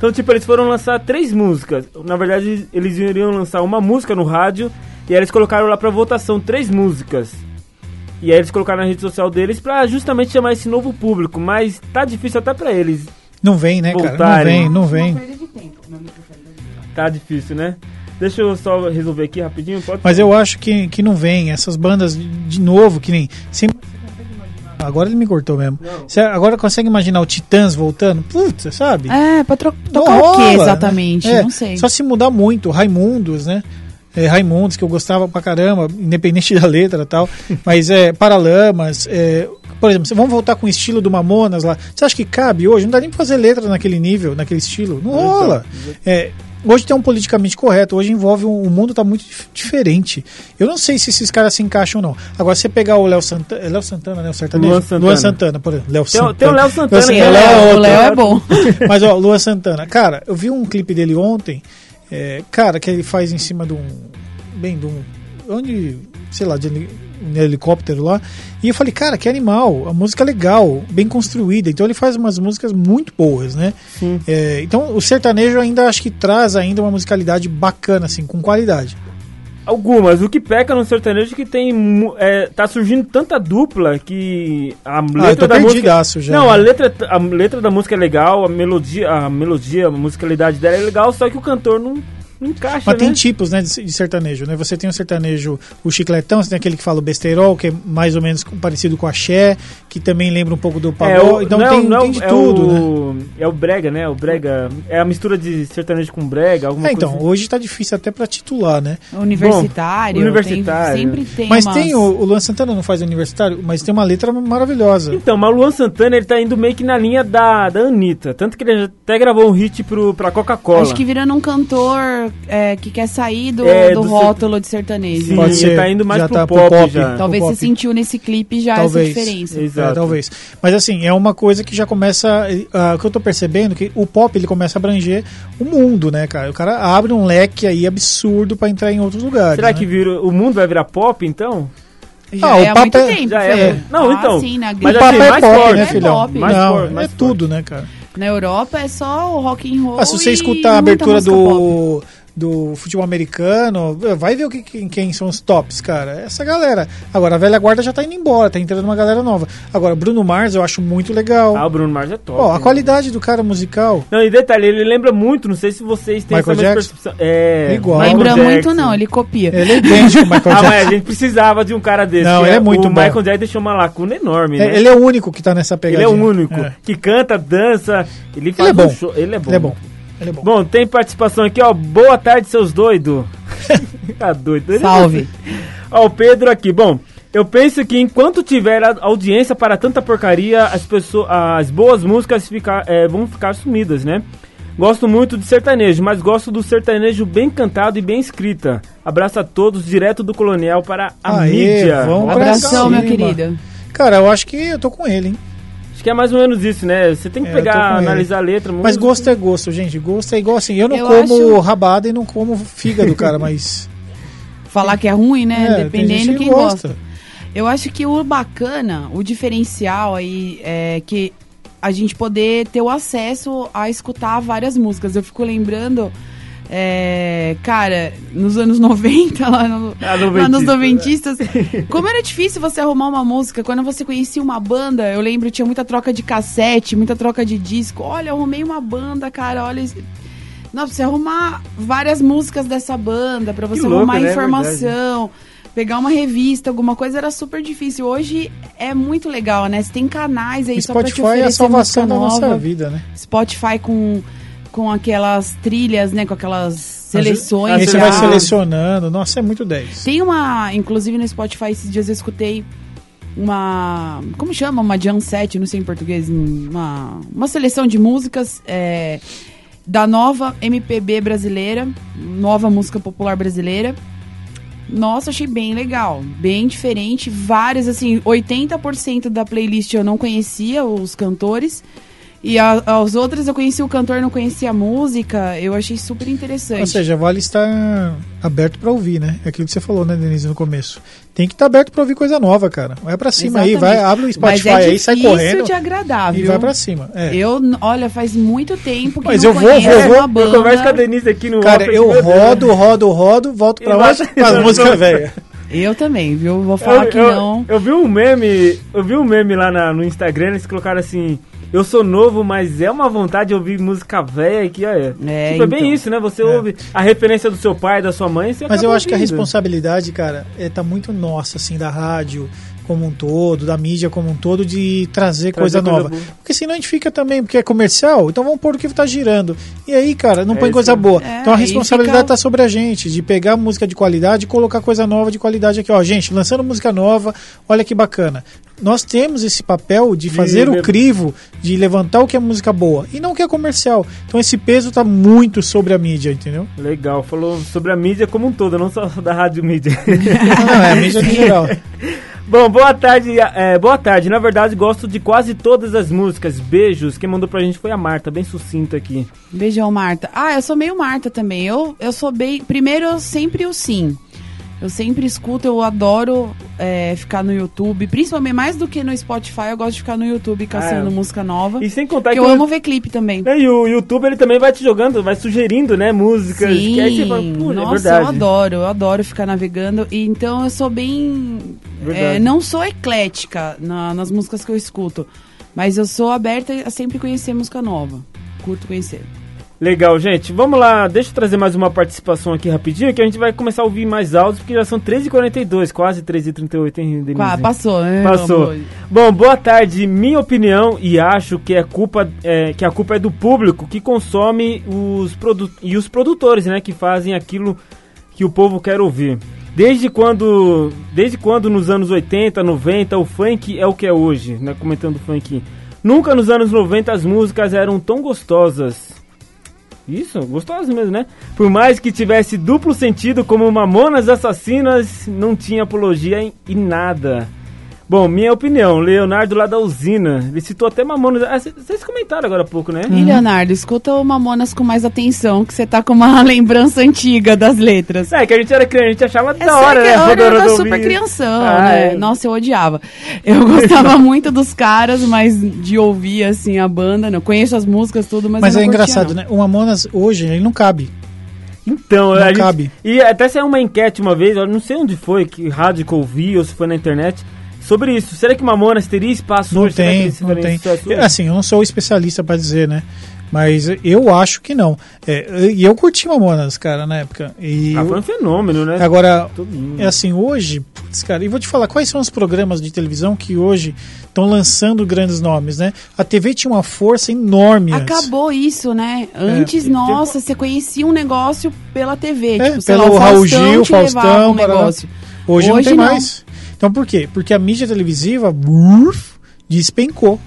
Então, tipo, eles foram lançar três músicas. Na verdade, eles iriam lançar uma música no rádio e aí eles colocaram lá pra votação três músicas. E aí eles colocaram na rede social deles pra justamente chamar esse novo público, mas tá difícil até pra eles. Não vem, né, cara? Não Voltarem. vem, não vem. Tá difícil, né? Deixa eu só resolver aqui rapidinho, pode Mas eu acho que, que não vem. Essas bandas, de- de novo, que nem. Sempre... Agora ele me cortou mesmo. Você agora consegue imaginar o Titãs voltando? Putz, sabe? É, pra tro- Não tocar o que rola, exatamente? né? É, Não sei. Só se mudar muito. Raimundos, né? é, Raimundos, que eu gostava pra caramba, independente da letra e tal. Mas é Paralamas, é, por exemplo, vamos voltar com o estilo do Mamonas lá. Você acha que cabe hoje? Não dá nem pra fazer letra naquele nível, naquele estilo. Não rola. É, hoje tem um politicamente correto, hoje envolve um, o mundo tá muito dif- diferente. Eu não sei se esses caras se encaixam ou não. Agora, você pegar o Léo Santana, é Léo Santana, né? O sertanejo? Luan Santana. Luan Santana, por exemplo. Léo Tem, o- Santana. tem o Léo Santana. Léo que Santana, é Léo- outro. o Léo é bom. Mas, ó, Luan Santana, cara, eu vi um clipe dele ontem, é, cara, que ele faz em cima de um. Bem, de um. Onde. Sei lá, de helicóptero lá. E eu falei, cara, que animal, a música é legal, bem construída. Então ele faz umas músicas muito boas, né? É, então o sertanejo ainda acho que traz ainda uma musicalidade bacana, assim, com qualidade. Algumas. O que peca no sertanejo é que tem. É, tá surgindo tanta dupla que a Ah, eu tô letra da música. já. Não, né? a letra, a letra da música é legal, a melodia, a melodia, a musicalidade dela é legal, só que o cantor não, não encaixa, Mas tem né? tipos né, de sertanejo, né? Você tem o sertanejo, o chicletão, você tem aquele que fala o besteirol, que é mais ou menos parecido com a axé, que também lembra um pouco do É, pagode. o, então não, tem, não, tem de é tudo, né? o, É o brega, né? O brega é a mistura de sertanejo com brega, alguma É, então, coisa. hoje tá difícil até pra titular, né? Universitário. Bom, universitário. tem- sempre tem Mas umas- tem o, o Luan Santana não faz universitário, mas tem uma letra maravilhosa. Então, mas o Luan Santana ele tá indo meio que na linha da, da Anitta. Tanto que ele até gravou um hit pro, pra Coca-Cola. Acho que virando um cantor é, que quer sair do, É, do do rótulo de sertanejo. Sim, Pode ser, tá indo mais já pro tá pro pop, pop. já. Talvez o você pop. sentiu nesse clipe já Talvez. essa diferença. Exato. É, talvez. Mas assim, é uma coisa que já começa. ah, O que eu tô percebendo que o pop ele começa a abranger o mundo, né, cara? O cara abre um leque aí absurdo pra entrar em outros lugares. Será né? que vira, o mundo vai virar pop, então? Já Ah, o é há papo é- tempo. Já é. Fê. Não, Ah, então. sim, na Mas O gringa- papo assim, é mais pop, forte. né, É filhão? pop. Mais não, forte, mais é forte. tudo, né, cara? Na Europa é só o rock and roll. Ah, se você e escutar a abertura música pop. Do, futebol americano, vai ver o que, quem, são os tops, cara. Essa galera. Agora, a velha guarda já tá indo embora, tá entrando uma galera nova. Agora, Bruno Mars eu acho muito legal. Ah, o Bruno Mars é top. Ó, a né? qualidade do cara musical. Não, e detalhe, ele lembra muito, não sei se vocês têm Michael essa Jackson? percepção. É, Igual. Michael Lembra muito Jackson. não, ele copia. Ele é idêntico Michael Ah, Jackson. mas a gente precisava de um cara desse. Não, ele é muito O bom. Michael Jackson deixou uma lacuna enorme, É, né? ele é o único que tá nessa Ele pegada. é o único que canta, dança, ele faz é bom. um show. Ele é bom. Ele é bom. Ele é bom. Bom, tem participação aqui, ó. Boa tarde, seus doidos. tá doido. Ele- Salve. Ó, o Pedro aqui. Bom, eu penso que enquanto tiver audiência para tanta porcaria, as pessoas, as boas músicas ficar, é, vão ficar sumidas, né? Gosto muito de sertanejo, mas gosto do sertanejo bem cantado e bem escrita. Abraço a todos, direto do Colonial para a Aê, mídia. vamos pra Abração, meu querido. Cara, eu acho que eu tô com ele, hein? Acho que é mais ou menos isso, né? Você tem que É, pegar, analisar a letra. Mas música. gosto é gosto, gente. Gosto é igual assim. Eu não Eu como acho- rabada e não como fígado, cara, mas. Falar que é ruim, né? É, Dependendo que quem gosta. gosta. Eu acho que o bacana, o diferencial aí é que a gente poder ter o acesso a escutar várias músicas. Eu fico lembrando, é, cara, nos anos 90, lá, no, Ah, lá nos noventista. noventistas, como era difícil você arrumar uma música. Quando você conhecia uma banda, eu lembro, tinha muita troca de cassete, muita troca de disco. Olha, eu arrumei uma banda, cara, olha. Não, você arrumar várias músicas dessa banda, pra você louco, arrumar né? informação, pegar uma revista, alguma coisa, era super difícil. Hoje é muito legal, né? Você tem canais aí só pra te Spotify é a oferecer salvação da nossa vida, né? Spotify com, com aquelas trilhas, né? Com aquelas seleções. Aí você vai selecionando. Nossa, é muito 10. Tem uma, inclusive no Spotify, esses dias eu escutei uma. Como chama? Uma jam set, não sei em português. Uma, uma seleção de músicas é, da nova MPB brasileira, nova música popular brasileira. Nossa, achei bem legal, bem diferente. Várias, assim, 80% da playlist eu não conhecia os cantores. E a, as outras eu conhecia o cantor, não conhecia a música. Eu achei super interessante. Ou seja, vale estar aberto pra ouvir, né? É aquilo que você falou, né, Denise, no começo. Tem que estar aberto pra ouvir coisa nova, cara. Vai pra cima aí, vai, Exatamente. abre o Mas Spotify é aí, sai correndo de agradar, e vai pra cima. É. Eu, olha, faz muito tempo que Mas não eu vou, vou, vou. uma Eu banda. converso com a Denise aqui no Cara, eu rodo, rodo, rodo, volto pra E lá as músicas velhas. Eu também, viu? Vou falar eu, que eu- não. Eu vi um meme, eu vi um meme lá na- no Instagram, eles colocaram assim, eu sou novo, mas é uma vontade de ouvir música velha que é. É, tipo, é bem então. isso, né? Você ouve a referência do seu pai, da sua mãe, você Mas eu acho que a ouvindo. responsabilidade, cara, é, tá muito nossa, assim, da rádio, como um todo, da mídia como um todo, de trazer, Trazer coisa coisa nova. boa. Porque senão a gente fica também, porque é comercial, então vamos pôr o que tá girando. E aí, cara, não É põe isso coisa boa. É, então a responsabilidade fica- tá sobre a gente, de pegar música de qualidade e colocar coisa nova de qualidade aqui. Ó, gente, lançando música nova, olha que bacana. Nós temos esse papel de fazer o crivo, de levantar o que é música boa e não o que é comercial. Então esse peso tá muito sobre a mídia, entendeu? Legal, falou sobre a mídia como um todo, não só da rádio mídia. Não, é a mídia em geral. Bom, boa tarde, é, boa tarde. Na verdade, gosto de quase todas as músicas. Beijos. Quem mandou pra gente foi a Marta, bem sucinta aqui. Beijão, Marta. Ah, eu sou meio Marta também. Eu, eu sou bem. Primeiro, eu sempre o sim. Eu sempre escuto, eu adoro é, ficar no YouTube. Principalmente mais do que no Spotify, eu gosto de ficar no YouTube caçando Ah, é. música nova. E sem contar que eu amo ver clipe também. É, E o YouTube ele também vai te jogando, vai sugerindo, né, músicas. Sim, que aí você fala, pô, é nossa, eu adoro, eu adoro ficar navegando. E então eu sou bem. É, não sou eclética na- nas músicas que eu escuto. Mas eu sou aberta a sempre conhecer música nova. Curto conhecer. Legal, gente. Vamos lá, deixa eu trazer mais uma participação aqui rapidinho, que a gente vai começar a ouvir mais áudios, porque já são 13h42, quase 13h38, hein, Denise? Passou, né? Passou. Bom, boa tarde. Minha opinião, e acho que, é culpa, é, que a culpa é do público que consome os e os produtores, né? Que fazem aquilo que o povo quer ouvir. Desde quando, desde quando nos anos 80, 90, o funk é o que é hoje, né? Comentando o funk. Nunca nos anos 90 as músicas eram tão gostosas. Isso, gostosas mesmo, né? Por mais que tivesse duplo sentido, como Mamonas Assassinas, não tinha apologia em, em nada. Bom, minha opinião, Leonardo lá da usina, ele citou até Mamonas. Ah, vocês comentaram agora há pouco, né? E Leonardo, escuta o Mamonas com mais atenção, que você tá com uma lembrança antiga das letras. É, que a gente era criança, a gente achava da Essa hora, é né? que eu era super crianção, Ah, né? é. Nossa, eu odiava. Eu gostava muito dos caras, mas de ouvir, assim, a banda, não. Conheço as músicas, tudo, mas Mas eu é curtia, engraçado, não. né? O Mamonas hoje, ele não cabe. Então, Não a gente- cabe. E até saiu uma enquete uma vez, eu não sei onde foi, que rádio que eu ouvi ou se foi na internet, sobre isso. Será que Mamonas teria espaço Não hoje? Tem, não tem. hoje? Assim, eu não sou especialista pra dizer, né? Mas eu acho que não. É, e eu curti Mamonas, cara, na época. E Ah, eu- foi um fenômeno, né? Agora, é assim, hoje, putz, cara, e vou te falar, quais são os programas de televisão que hoje estão lançando grandes nomes, né? A TV tinha uma força enorme antes. Acabou isso, né? Antes, e- nossa, você conhecia um negócio pela TV. É, tipo, sei pelo lá, o Raul Gil, Faustão, um negócio. Hoje, não Hoje tem não. mais. Então por quê? Porque a mídia televisiva burf, despencou.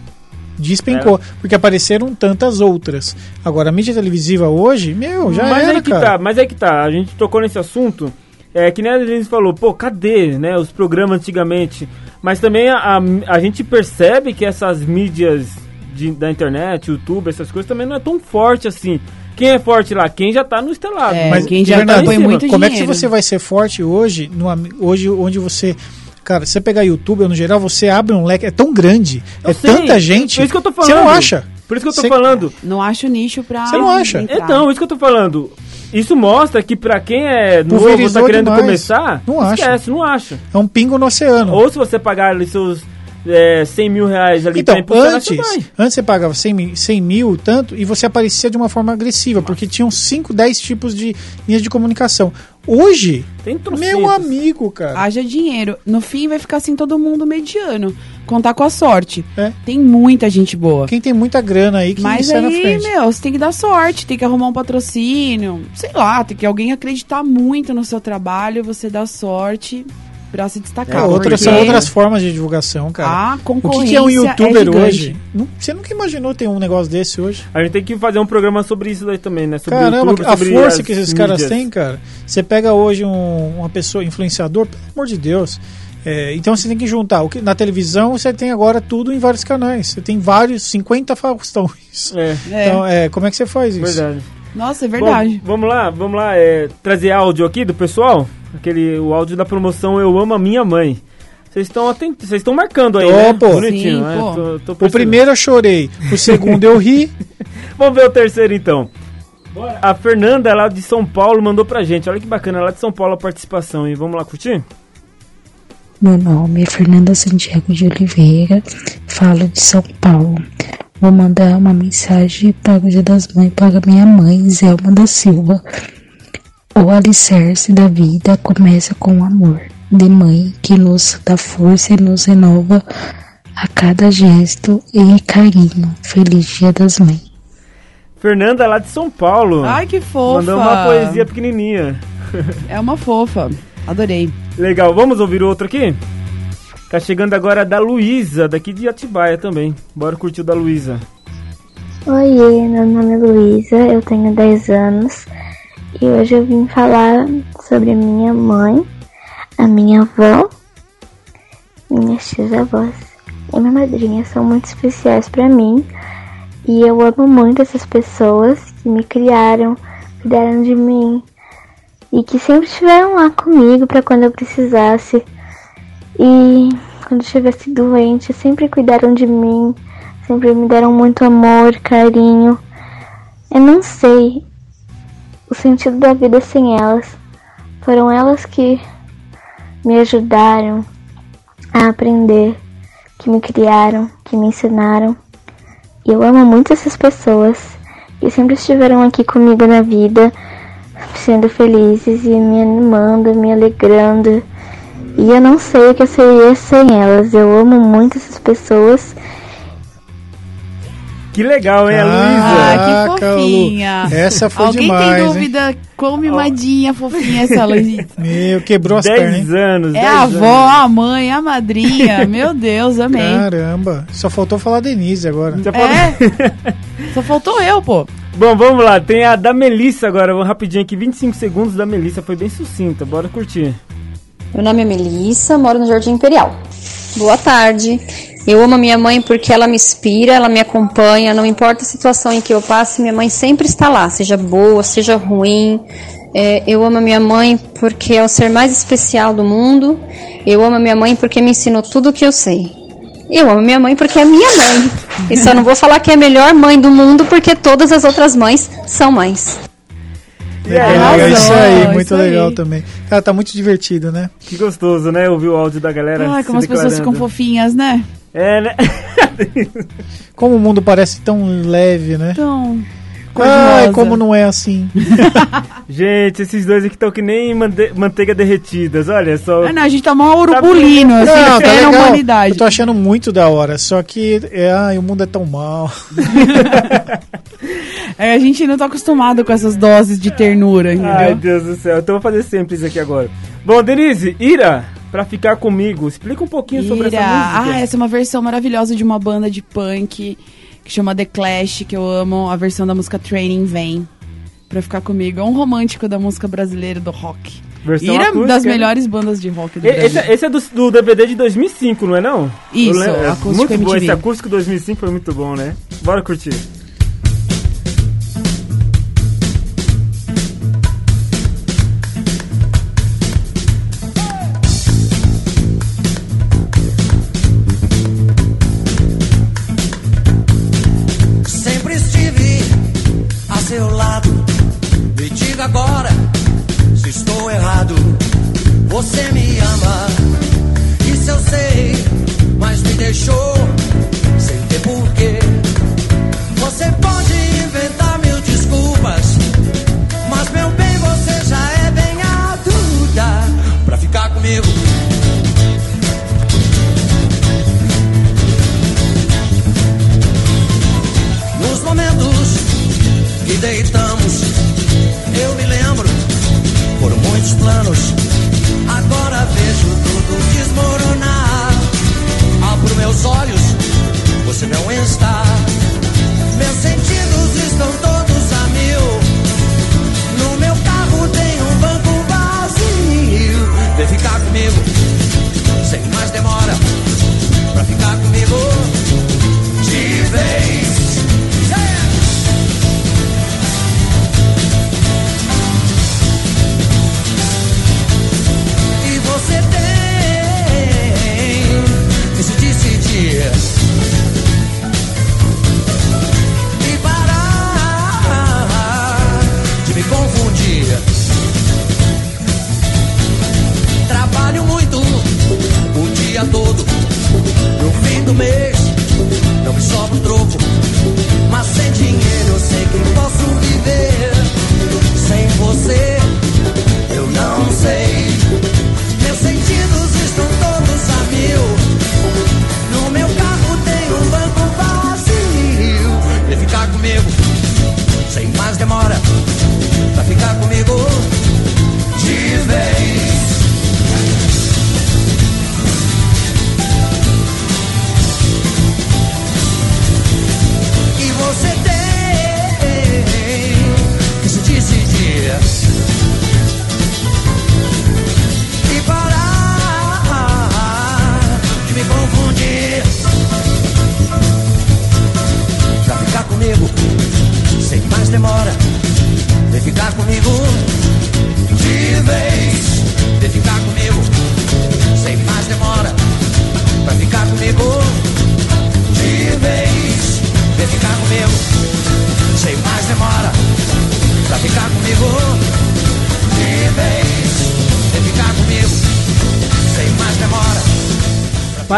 Despencou. É. Porque apareceram tantas outras. Agora, a mídia televisiva hoje, meu, já mas era, aí que cara. tá, mas aí que tá, a gente tocou nesse assunto, é que nem a Denise falou, pô, cadê, né, os programas antigamente? Mas também a, a, a gente percebe que essas mídias de- da internet, YouTube, essas coisas também não é tão forte assim. Quem é forte lá? Quem já tá no estelado. É, Mas, quem já verdade, põe muito como é que dinheiro. você vai ser forte hoje, no, hoje onde você... Cara, você pegar YouTube, no geral, você abre um leque, é tão grande, Eu é sei, tanta gente, é isso que eu tô você não falando. acha. Por isso que eu tô Você- falando. Não acho nicho pra. Você não acha? entrar. Então, isso que eu tô falando. Isso mostra que pra quem é novo, tá querendo demais. começar, Não acha. esquece, não acha. É um pingo no oceano. Ou se você pagar ali seus é, 100 mil reais ali Então, pra impulsionar, antes, antes você pagava 100 mil, 100 mil, tanto, e você aparecia de uma forma agressiva, porque tinham 5, 10 tipos de linhas de comunicação. Hoje, meu amigo, cara. Haja dinheiro. No fim vai ficar assim todo mundo mediano. Contar com a sorte. É. Tem muita gente boa. Quem tem muita grana aí que Mas sai na aí, frente. meu, você tem que dar sorte, tem que arrumar um patrocínio, sei lá, tem que alguém acreditar muito no seu trabalho, você dá sorte pra se É, destacar. outras, porque são outras formas de divulgação, cara. A o que, concorrência que é um youtuber gigante. hoje? Não- você nunca imaginou ter um negócio desse hoje? A gente tem que fazer um programa sobre isso daí também, né? Sobre Caramba, YouTube, a sobre força que esses caras mídias. têm, cara. Você pega hoje um- uma pessoa influenciador, pelo amor de Deus. É, então você tem que juntar. O que, na televisão você tem agora tudo em vários canais. Você tem vários, 50 Faustões. É, É. Então, é, como é que você faz isso? verdade. Nossa, é verdade. Bom, vamos lá, vamos lá, é, trazer áudio aqui do pessoal. Aquele, o áudio da promoção Eu Amo a Minha Mãe. Vocês estão atent- vocês estão marcando aí, Tô, né? pô. Bonitinho, Sim, né? pô. Tô- tô O primeiro eu chorei, o segundo eu ri. Vamos ver o terceiro então. A Fernanda lá de São Paulo mandou pra gente. Olha que bacana, lá de São Paulo a participação. E vamos lá curtir? Meu nome é Fernanda Santiago de Oliveira, falo de São Paulo. Vou mandar uma mensagem para o Dia das Mães para minha mãe, Zelma da Silva. O alicerce da vida começa com o amor. de mãe que nos dá força e nos renova a cada gesto e carinho. Feliz Dia das Mães. Fernanda lá de São Paulo. Ai, que fofa. Mandou uma poesia pequenininha. É uma fofa. Adorei. Legal, vamos ouvir outro aqui? Tá chegando agora da Luísa, daqui de Atibaia também. Bora curtir o da Luísa. Oiê, meu nome é Luísa, eu tenho 10 anos e hoje eu vim falar sobre a minha mãe, a minha avó, minhas tias avós e minha madrinha são muito especiais para mim e eu amo muito essas pessoas que me criaram, cuidaram de mim e que sempre estiveram lá comigo para quando eu precisasse. E quando estivesse doente, sempre cuidaram de mim, sempre me deram muito amor, carinho. Eu não sei o sentido da vida sem elas. Foram elas que me ajudaram a aprender, que me criaram, que me ensinaram. E eu amo muito essas pessoas que sempre estiveram aqui comigo na vida, sendo felizes e me animando, me alegrando. E eu não sei o que eu seria sem elas. Eu amo muito essas pessoas. Que legal, hein, a Luísa? Ah, que fofinha. Essa foi Alguém demais, tem hein? dúvida quão mimadinha, fofinha essa Luísa? Meu, quebrou as pernas, 10 hein? anos, É 10 a anos. avó, a mãe, a madrinha. Meu Deus, amei. Caramba, só faltou falar Denise agora. É. Só faltou eu, pô. Bom, vamos lá, tem a da Melissa agora, vamos rapidinho aqui, 25 segundos da Melissa, foi bem sucinta, bora curtir. Meu nome é Melissa, moro no Jardim Imperial. Boa tarde. Eu amo a minha mãe porque ela me inspira, ela me acompanha, não importa a situação em que eu passe, minha mãe sempre está lá, seja boa, seja ruim. É, eu amo a minha mãe porque é o ser mais especial do mundo. Eu amo a minha mãe porque me ensinou tudo o que eu sei. Eu amo minha mãe porque é minha mãe. E só não vou falar que é a melhor mãe do mundo porque todas as outras mães são mães. Legal, Arrasou, é isso aí, muito isso legal aí. também. Cara, tá muito divertido, né? Que gostoso, né, ouvir o áudio da galera Ai, se como as pessoas ficam declarando. fofinhas, né? É, né? Como o mundo parece tão leve, né? Então. Ai, como não é assim. Gente, esses dois aqui estão que nem mante- manteiga derretidas, olha só. Ah, não, a gente tá mó urubulino, assim, Não, tá na legal. humanidade. Eu tô achando muito da hora, só que é, ai, o mundo é tão mal. É, a gente não tá acostumado com essas doses de ternura, entendeu? Ai, Deus do céu. Então eu vou fazer sempre isso aqui agora. Bom, Denise, Ira, pra ficar comigo, explica um pouquinho sobre essa Ira. música. Ah, essa é uma versão maravilhosa de uma banda de punk que chama The Clash, que eu amo. A versão da música Training Vem. Pra ficar comigo. É um romântico da música brasileira, do rock. Versão Ira é acústica, das né? melhores bandas de rock do Brasil. Esse, esse é do, do DVD de 2005, não é não? Isso, é acústico Muito bom, MTV. esse acústico 2005 foi muito bom, né? Bora curtir.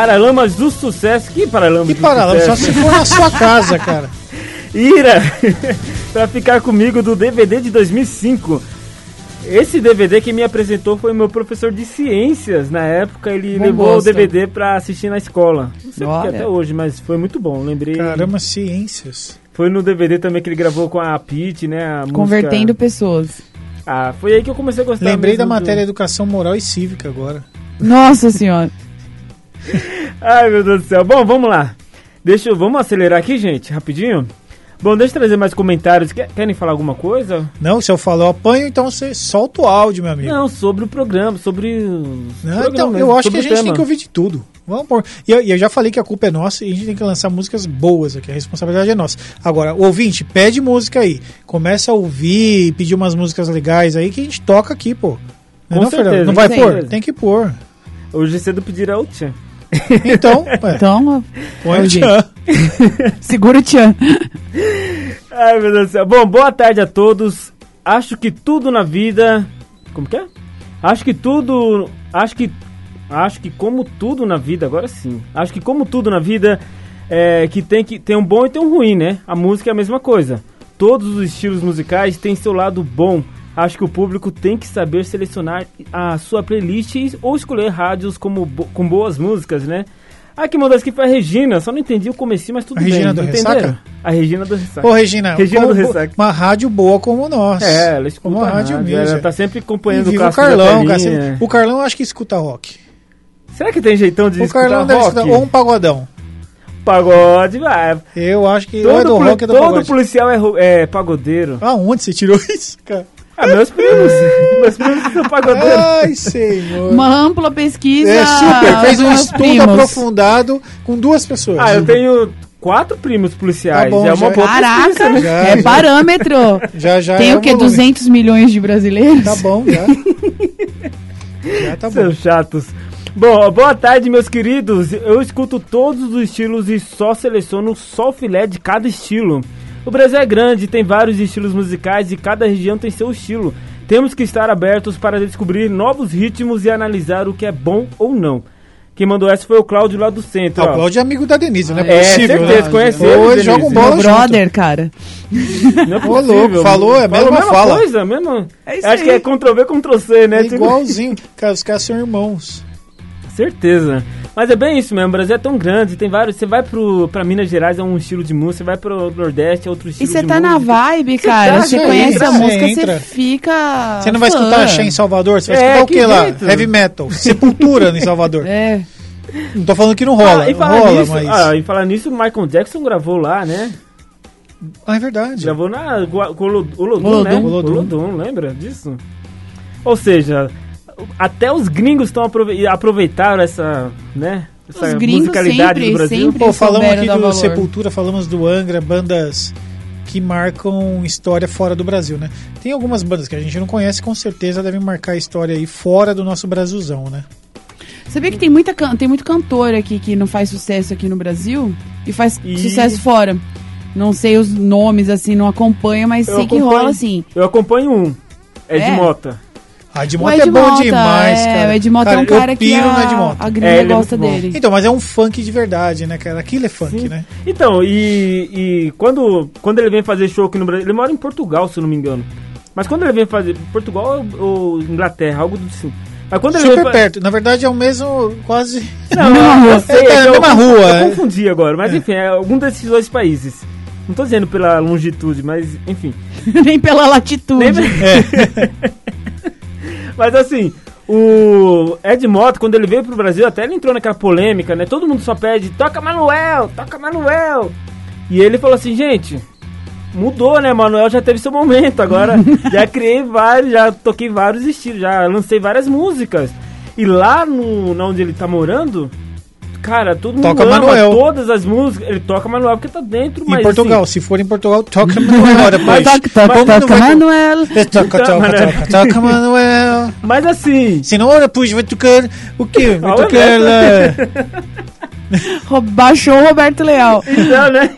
Paralamas do Sucesso. Que Paralamas Que do paralama, só Sucesso? se for na sua casa, cara. Ira, pra ficar comigo do DVD de 2005. Esse DVD que me apresentou foi meu professor de ciências. Na época, ele Bom levou gosto. o DVD pra assistir na escola. Não sei porque até hoje, mas foi muito bom. Lembrei. Caramba, ciências. Foi no DVD também que ele gravou com a Pete, né? A Convertendo música... pessoas. Ah, foi aí que eu comecei a gostar. Lembrei da mesmo do- matéria Educação Moral e Cívica agora. Nossa senhora. Ai, meu Deus do céu. Bom, vamos lá. Deixa eu... Vamos acelerar aqui, gente, rapidinho. Bom, deixa eu trazer mais comentários. Quer- Querem falar alguma coisa? Não, se eu falar eu apanho, então você solta o áudio, meu amigo. Não, sobre o programa, sobre Não, programas então, mesmo, eu acho que a gente tem tema. que ouvir de tudo. Vamos pôr. E eu, eu já falei que a culpa é nossa e a gente tem que lançar músicas boas aqui. A responsabilidade é nossa. Agora, ouvinte, pede música aí. Começa a ouvir, pedir umas músicas legais aí que a gente toca aqui, pô. Não, é Com não, certeza, não vai pôr? Tem que pôr. Hoje cedo pedirá o tchan. Então, Então, põe o tchan. segura o tchan. Ai, meu Deus do céu. Bom, boa tarde a todos. Acho que tudo na vida. Como que é? Acho que tudo. Acho que. Acho que como tudo na vida, agora sim. Acho que como tudo na vida, é, que tem que tem um bom e tem um ruim, né? A música é a mesma coisa. Todos os estilos musicais têm seu lado bom. Acho que o público tem que saber selecionar a sua playlist ou escolher rádios como com boas músicas, né? Ah, que mandou aqui foi a Regina, só não entendi o comecinho, mas tudo A bem. Regina do entenderam? Ressaca? A Regina do Ressaca. Ô, Regina, Regina do Ressaca. uma rádio boa como nós. É, ela escuta Como a a rádio rádio, ela tá sempre acompanhando o Carlão, cara. O Carlão acho que escuta rock. Será que tem jeitão de O escutar Carlão deve rock? escutar ou um pagodão. Pagode, vai. Eu acho que é Todo, do poli- rock é do todo policial é, é pagodeiro. Aonde você tirou isso, cara? Ah, meus primos. meus primos são pagodeiros. Ai, senhor. Uma ampla pesquisa. É super, fez um estudo primos. aprofundado com duas pessoas. Ah, eu tenho quatro primos policiais. Tá bom, é uma já- boa Caraca, pesquisa, né? Já, é já. parâmetro. Já, já Tem é o quê? um volume. 200 milhões de brasileiros? Tá bom, já. já tá bom. Seus chatos. Bom, boa tarde, meus queridos. Eu escuto todos os estilos e só seleciono só o filé de cada estilo. O Brasil é grande, tem vários estilos musicais e cada região tem seu estilo. Temos que estar abertos para descobrir novos ritmos e analisar o que é bom ou não. Quem mandou essa foi o Cláudio lá do centro. Ah, o. Cláudio é amigo da Denise, não é, É, possível, certeza, né? conhece Ou ele, eles Denise. jogam Meu bola junto. brother, cara. Não é Ô, louco, falou, é a mesma mesma fala. coisa, mesmo. É isso Acho que aí. é Ctrl-V, Ctrl-C, né? É igualzinho. Cara, os caras são irmãos. Certeza. Mas é bem isso mesmo, o Brasil é tão grande, tem vários. Você vai pro, pra Minas Gerais, é um estilo de música, você vai pro Nordeste, é outro E estilo você de tá na música. vibe, cara. tá, Você já conhece entra, a música, você fica. Você não vai fã. escutar axé em Salvador? Você vai É, escutar o que que lá? Heavy metal. Sepultura em Salvador. É. Não tô falando que não rola. Ah, e falar rola, nisso, mas... ah, e falar nisso, o Michael Jackson gravou lá, né? Ah, é verdade. Gravou na Olodum, né? Olodum, lembra disso? Ou seja, até os gringos estão aprove aproveitaram essa, né? Essa Os gringos musicalidade sempre, do Brasil. sempre Pô, falamos aqui do valor. Sepultura, falamos do Angra, bandas que marcam história fora do Brasil, né? Tem algumas bandas que a gente não conhece, com certeza devem marcar a história aí fora do nosso Brasilzão, né? Sabia que tem, muita, tem muito cantor aqui que não faz sucesso aqui no Brasil e faz E- sucesso fora. Não sei os nomes, assim, não acompanho, mas Eu sei que acompanho- rola assim. Eu acompanho um. É de É? Mota. A O Edmota é bom Mota, demais, é, cara. O Ed Mota é um cara eu que piro no a, a gringa É, ele é gosta bom. dele. Então, mas é um funk de verdade, né, cara? Aquilo é funk, Sim. né? Então, e, e quando, quando ele vem fazer show aqui no Brasil, ele mora em Portugal, se eu não me engano. Mas quando ele vem fazer Portugal ou, ou Inglaterra, algo do assim. Mas quando ele Super vem fa- perto. Na verdade, é o mesmo, quase... Não, eu, eu sei, É, é eu mesma confu- rua, Eu é. confundi agora, mas É. enfim, é algum desses dois países. Não tô dizendo pela longitude, mas enfim. Nem pela latitude. Lembra? Mas assim, o Ed Mota, quando ele veio pro Brasil, até ele entrou naquela polêmica, né? Todo mundo só pede, toca Manuel, toca Manuel. E ele falou assim, gente, mudou, né? Manuel já teve seu momento, agora já criei vários, já toquei vários estilos, já lancei várias músicas. E lá no, na onde ele tá morando, cara, todo mundo Toca ama Manuel. todas as músicas. Ele toca Manuel porque tá dentro, Em mas Portugal, assim, se for em Portugal, toca Manuel depois. Toca, toca, não toca, Manuel. Toca, toca, toca, toca, Manuel. mas assim, Se não, depois vai tocar o quê? Vai tocar Roberto. lá. Baixou o Roberto Leal. então, né?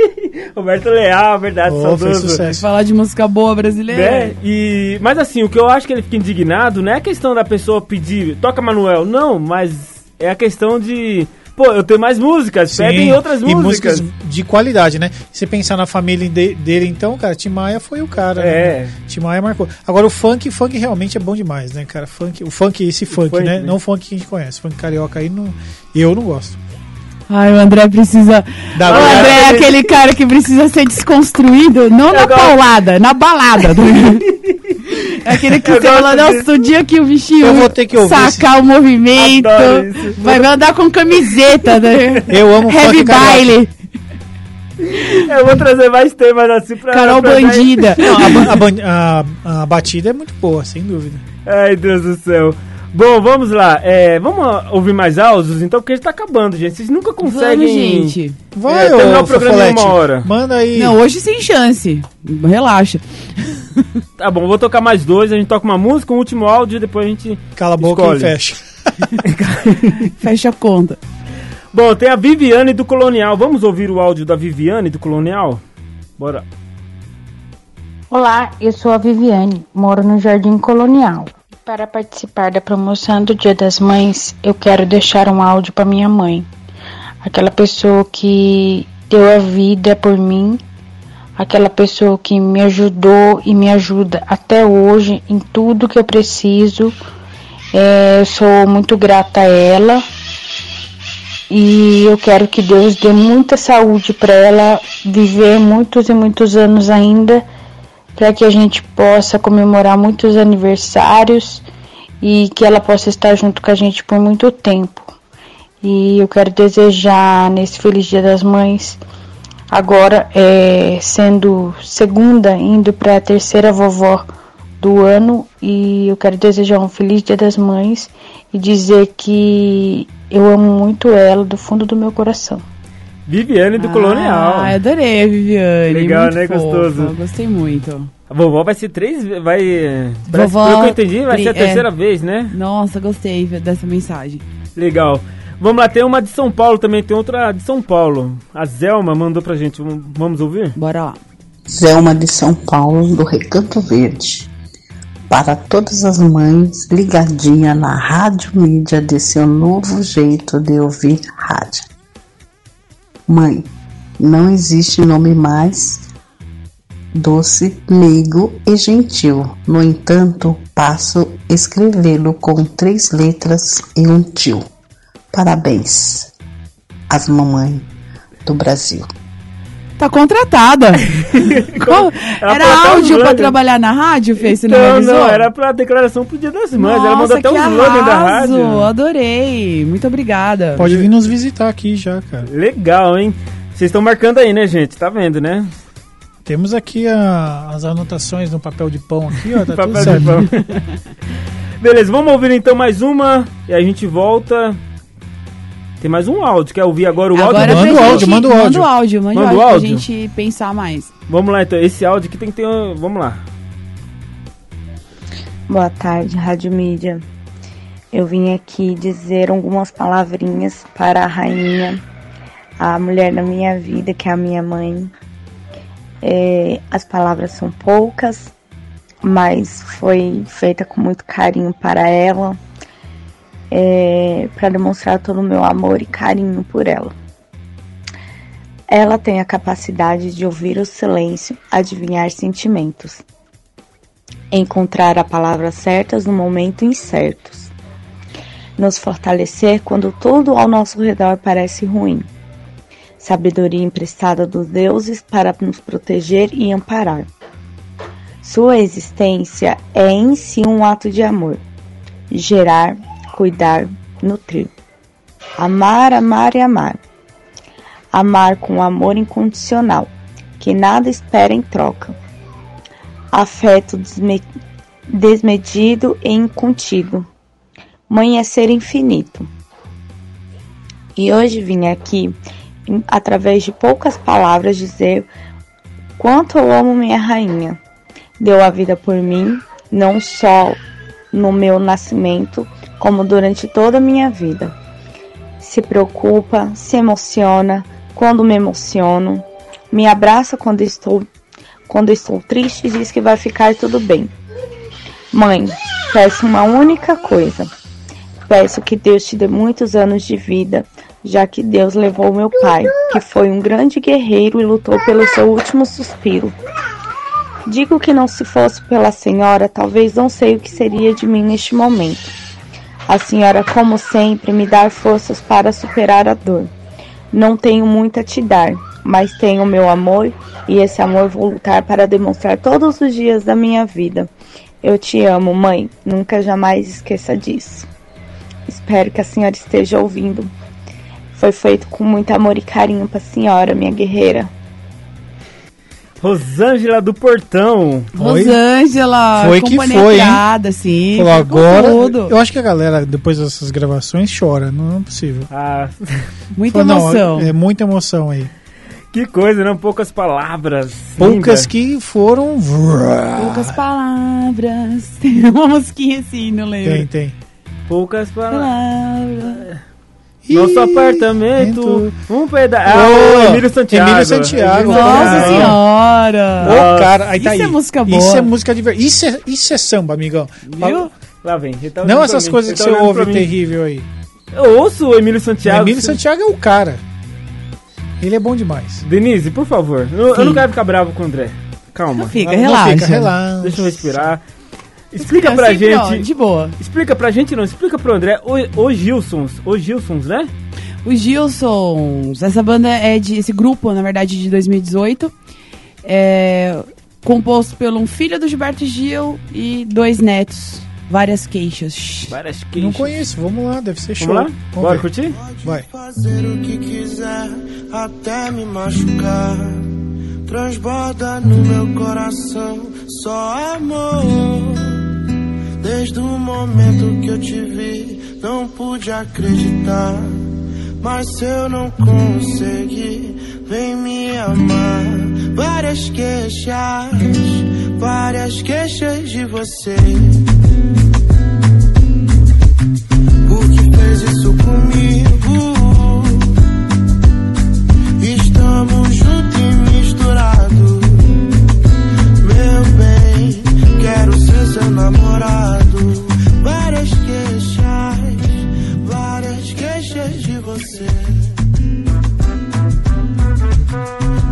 Roberto Leal, verdade, Oh, saudoso. sucesso. Falar de música boa brasileira. Né? E, mas assim, o que eu acho que ele fica indignado não é a questão da pessoa pedir, toca Manuel, não, mas é a questão de pô, eu tenho mais músicas, Sim, pedem outras e músicas. músicas de qualidade, né? Se pensar na família de- dele, então, cara, Tim Maia foi o cara. É. Né? Tim Maia marcou. Agora, o funk, funk realmente é bom demais, né, cara? Funk, o funk, esse funk, funk, né? né? Não o funk que a gente conhece. Funk carioca aí, não, eu não gosto. Ai, o André precisa. Da o. André é aquele cara que precisa ser desconstruído, não na gosto- paulada, na balada. é aquele que Eu você fala, nossa, o dia que o bichinho Eu vou ter que ouvir sacar o movimento, vai andar com camiseta, né? Eu amo Heavy baile, Eu vou trazer mais temas assim pra. Carol pra Bandida. Não, a, a a- a batida é muito boa, sem dúvida. Ai, Deus do céu. Bom, vamos lá. É, vamos ouvir mais áudios, então, porque a gente tá acabando, gente. Vocês nunca conseguem. Vamos, gente. Vai, É, terminar ô, o programa em uma hora. Manda aí. Não, hoje sem chance. Relaxa. Tá bom, vou tocar mais dois. A gente toca uma música, um último áudio e depois a gente. Cala a boca escolhe. e fecha. Fecha a conta. Bom, tem a Viviane do Colonial. Vamos ouvir o áudio da Viviane do Colonial? Bora. Olá, eu sou a Viviane, moro no Jardim Colonial. Para participar da promoção do Dia das Mães, eu quero deixar um áudio para minha mãe. Aquela pessoa que deu a vida por mim, aquela pessoa que me ajudou e me ajuda até hoje em tudo que eu preciso. É, eu sou muito grata a ela e eu quero que Deus dê muita saúde para ela viver muitos e muitos anos ainda para que a gente possa comemorar muitos aniversários e que ela possa estar junto com a gente por muito tempo. E eu quero desejar nesse Feliz Dia das Mães, agora é, sendo segunda, indo para a terceira vovó do ano, e eu quero desejar um Feliz Dia das Mães e dizer que eu amo muito ela do fundo do meu coração. Viviane do Colonial. Ah, adorei a Viviane. Legal, muito né? fofa, Gostoso. Gostei muito. A vovó vai ser três. Vai. Vovó, pelo que eu entendi, vai ser a é. terceira vez, né? Nossa, gostei dessa mensagem. Legal. Vamos lá, tem uma de São Paulo também, tem outra de São Paulo. A Zelma mandou pra gente. Vamos- Vamos ouvir? Bora lá. Zelma de São Paulo, do Recanto Verde. Para todas as mães ligadinha na rádio mídia de seu novo jeito de ouvir rádio. Mãe, não existe nome mais doce, meigo e gentil. No entanto, passo escrevê-lo com três letras e um tio. Parabéns, as mamães do Brasil. Tá contratada. Era áudio pra slogans. trabalhar na rádio, fez? Não Então, avisou? não, era pra declaração pro Dia das Mães. ela mandou até o slogan da rádio. Adorei. Muito obrigada. Pode vir nos visitar aqui já, cara. Legal, hein? Vocês estão marcando aí, né, gente? Tá vendo, né? Temos aqui a- as anotações no papel de pão aqui, ó. Tá Papel tudo de pão. Beleza, vamos ouvir então mais uma e a gente volta. Tem mais um áudio. Quer ouvir agora o Agora áudio? Manda o áudio, manda o áudio. Manda o áudio, manda Manda o áudio, áudio? pra gente pensar mais. Vamos lá então. Esse áudio aqui tem que ter. Vamos lá. Boa tarde, Rádio Mídia. Eu vim aqui dizer algumas palavrinhas para a rainha, a mulher da minha vida, que é a minha mãe. É, as palavras são poucas, mas foi feita com muito carinho para ela, é, para demonstrar todo o meu amor e carinho por ela. Ela tem a capacidade de ouvir o silêncio, adivinhar sentimentos encontrar a palavra certas no momento incertos, nos fortalecer quando tudo ao nosso redor parece ruim, sabedoria emprestada dos deuses para nos proteger e amparar. Sua existência é em si um ato de amor, gerar, cuidar, nutrir. Amar, amar e amar. Amar com amor incondicional, que nada espera em troca afeto desme- desmedido e incontido. Mãe é ser infinito. E hoje vim aqui, através de poucas palavras, dizer quanto eu amo minha rainha. Deu a vida por mim, não só no meu nascimento, como durante toda a minha vida. Se preocupa, se emociona quando me emociono, me abraça quando estou quando estou triste, diz que vai ficar tudo bem. Mãe, peço uma única coisa. Peço que Deus te dê muitos anos de vida, já que Deus levou meu pai, que foi um grande guerreiro e lutou pelo seu último suspiro. Digo que não se fosse pela senhora, talvez não sei o que seria de mim neste momento. A senhora, como sempre, me dá forças para superar a dor. Não tenho muito a te dar, mas tenho meu amor e esse amor vou lutar para demonstrar todos os dias da minha vida. Eu te amo, mãe. Nunca jamais esqueça disso. Espero que a senhora esteja ouvindo. Foi feito com muito amor e carinho para a senhora, minha guerreira. Rosângela do Portão. Rosângela, Foi que foi, hein? criada, sim. Falou, agora. tudo. Eu acho que a galera, depois dessas gravações, chora. Não é possível. Ah, Muita Falou, não, emoção. é muita emoção aí. que coisa, não? Poucas palavras. Poucas Linda. que foram. Poucas palavras. Tem uma musiquinha assim, não lembro. Tem, tem. Poucas palavras. Palavras. Nosso apartamento, um pedaço. Ah, o Emílio Santiago. Emílio Santiago. Nossa Santiago. senhora. Ô, cara, aí tá Isso aí. é música boa. Isso é música de verdade. Isso é, isso é samba, amigão. Viu? Lá vem. tá Não essas mim, coisas que tá você ouve terrível aí. Eu ouço o Emílio Santiago. Emílio Santiago é o cara. Ele é bom demais. Denise, por favor. Eu, eu não quero ficar bravo com o André. Calma. Não fica, Não, não relaxa. fica, relaxa. Deixa eu respirar. Explica Fica pra gente. de boa. Explica pra gente, não. Explica pro André. O, o Gilsons. O Gilsons, né? Os Gilsons, essa banda é de. Esse grupo, na verdade, de 2018. É composto por um filho do Gilberto Gil e dois netos. Várias queixas. Várias Não queixas. conheço, vamos lá, deve ser show. Vamos lá? Bora ver. curtir? Vai. Fazer o que quiser, até me machucar. Transborda no meu coração só amor. Desde o momento que eu te vi, não pude acreditar. Mas se eu não conseguir, vem me amar. Várias queixas, várias queixas de você. Seu namorado. Várias queixas, várias queixas de você.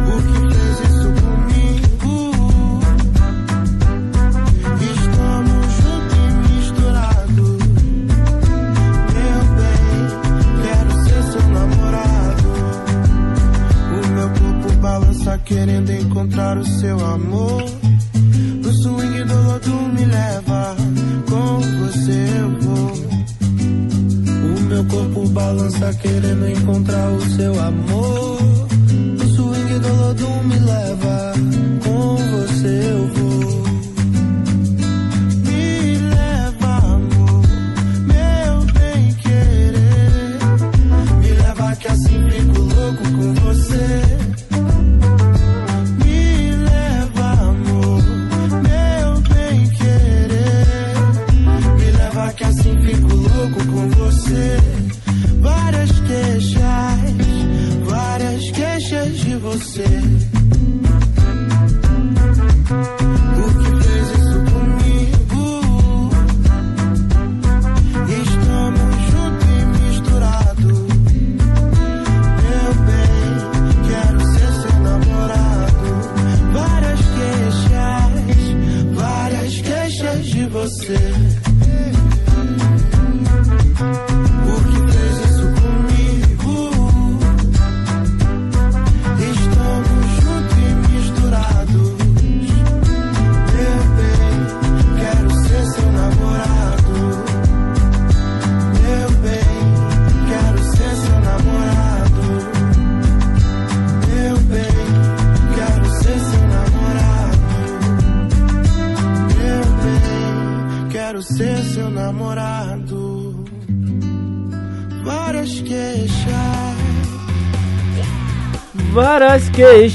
Por que fez isso comigo? Estamos juntos e misturados. Meu bem, quero ser seu namorado. O meu corpo balança querendo encontrar o seu amor. No swing do lodo me leva, com você eu vou. O meu corpo balança querendo encontrar o seu amor. No swing do lodo me leva, com você eu vou.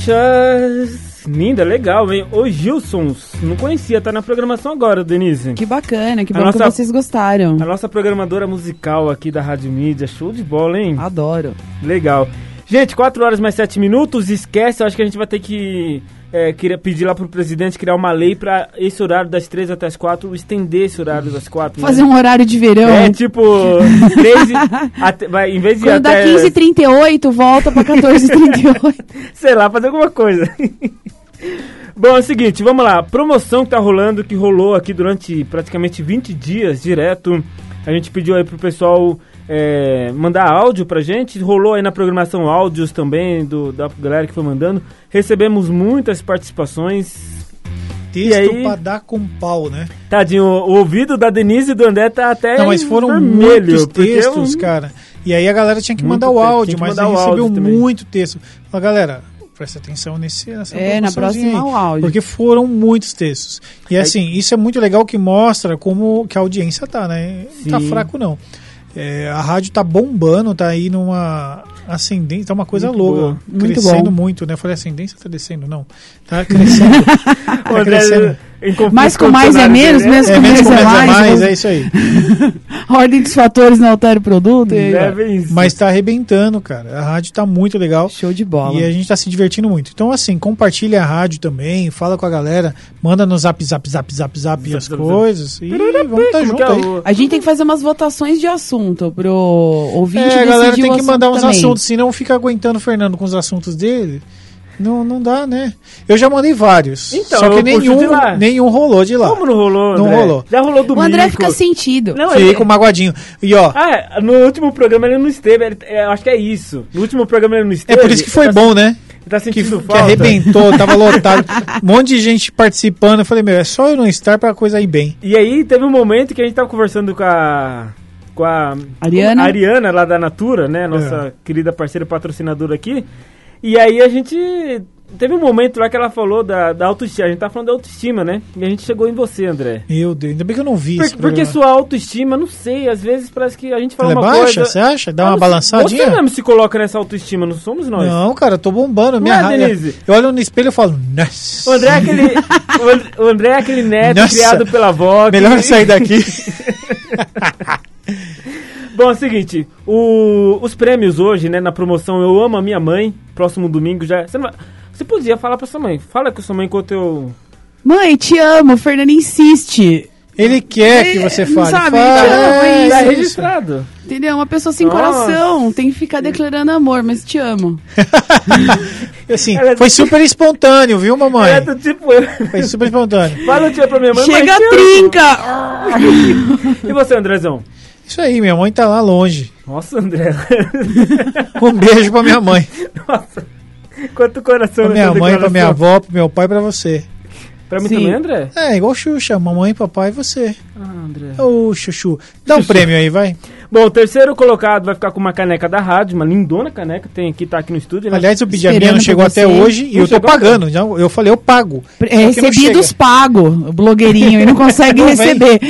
Queixas. Linda, legal, hein? O Gilsons. Não conhecia, tá na programação agora, Denise. Que bacana, que A bom nossa- que vocês gostaram. A nossa programadora musical aqui da Rádio Mídia. Show de bola, hein? Adoro. Legal. Gente, 4 horas mais 7 minutos. Esquece, eu acho que a gente vai ter que é, queria pedir lá pro presidente criar uma lei pra esse horário das 3 até as 4, estender esse horário das 4. Fazer um horário de verão. É, tipo, 13, até, vai, em vez de Quando dá até, 15h38, volta pra 14h38. sei lá, fazer alguma coisa. Bom, é o seguinte, vamos lá. Promoção que tá rolando, que rolou aqui durante praticamente 20 dias direto. A gente pediu aí pro pessoal é, mandar áudio pra gente. Rolou aí na programação áudios também do, da galera que foi mandando. Recebemos muitas participações. Texto aí- pra dar com pau, né? Tadinho, o, ouvido da Denise e do André tá até Não, mas foram vermelho, muitos porque textos, um- cara. E aí a galera tinha que Muito mandar o áudio, mas aí recebeu áudio também. muito texto. Fala, galera, presta atenção nesse, nessa É, na próxima aí, áudio. Porque foram muitos textos. E assim, isso é muito legal que mostra como que a audiência tá, né? Não tá Sim. fraco, não. É, a rádio tá bombando, tá aí numa ascendência, tá uma coisa Muito louca. boa. Muito crescendo bom. muito, né? Eu falei ascendência tá descendo, não. Tá crescendo. Tá crescendo. Mais com mais é menos, menos É, com menos menos com é menos é mais. mais, né? é isso aí. Ordem dos fatores não altera o produto. e É ó. bem isso. Mas tá arrebentando, cara. A rádio tá muito legal. Show de bola. E a gente tá se divertindo muito. Então, assim, compartilha a rádio também, fala com a galera, manda no zap, zap, zap, zap, zap as zap, zap. coisas. E vamos tá Como junto é aí. A gente tem que fazer umas votações de assunto pro ouvinte É, a galera tem que mandar uns também. assuntos, senão fica aguentando o Fernando com os assuntos dele. Não, não dá, né? Eu já mandei vários. Então, só que nenhum, lá. nenhum rolou de lá. Como não rolou, Não André? rolou. Já rolou do O André mico. fica sentido. Não, ele... Fica magoadinho. E ó, Ah, é, no último programa ele não esteve, ele- é, eu acho que é isso. No último programa ele não é esteve. por isso que foi ele tá- bom, né? Ele tá Que, sentindo que falta. arrebentou, tava lotado. Um monte de gente participando. Eu falei, meu, é só eu não estar pra coisa ir bem. E aí teve um momento que a gente tava conversando com a. Com a Ariana. a Ariana lá da Natura, né? Nossa É. querida parceira patrocinadora aqui. E aí a gente. Teve um momento lá que ela falou da, da autoestima. A gente tá falando da autoestima, né? E a gente chegou em você, André. Meu Deus, ainda bem que eu não vi Por- porque sua autoestima, não sei, às vezes parece que a gente fala Ela é uma baixa, coisa. você acha? Dá Ah, uma não balançadinha? Você mesmo se coloca nessa autoestima, não somos nós. Não, cara, eu tô bombando. Minha é. Denise? Eu olho no espelho e falo, nossa. O André é aquele, o André- é aquele neto Nossa. criado pela avó. que- Melhor sair daqui. Bom, é o seguinte, o- os prêmios hoje, né, na promoção Eu Amo a Minha Mãe, próximo domingo já. Você, não vai- você podia falar pra sua mãe. Fala com sua mãe enquanto eu. Mãe, te amo. O Fernando insiste. Ele quer que você fale. sabe, Fala, é é Tá isso. registrado. Entendeu? Uma pessoa sem Nossa. coração. Tem que ficar declarando amor, mas te amo. Assim, Ela é foi do- super espontâneo, viu, mamãe? É do tipo. Foi super espontâneo. Fala o dia pra minha mãe. Chega mas te amo. trinca! E você, Andrezão? Isso aí, minha mãe tá lá longe. Nossa, André. Um beijo pra minha mãe. Nossa. Quanto coração Pra minha mãe, pra minha avó, pro meu pai e pra você. Pra mim Sim. também, André? É, igual Xuxa, mamãe, papai e você. Ah, André. Ô, Chuchu. Dá um prêmio aí, vai. Bom, o terceiro colocado vai ficar com uma caneca da rádio, uma lindona caneca, tem aqui, tá aqui no estúdio. né? Aliás, eu pedi a minha, Esperando não chegou até hoje e Não eu tô pagando. Já, eu falei, eu pago. É, recebidos pago, o blogueirinho, e não consegue Não receber.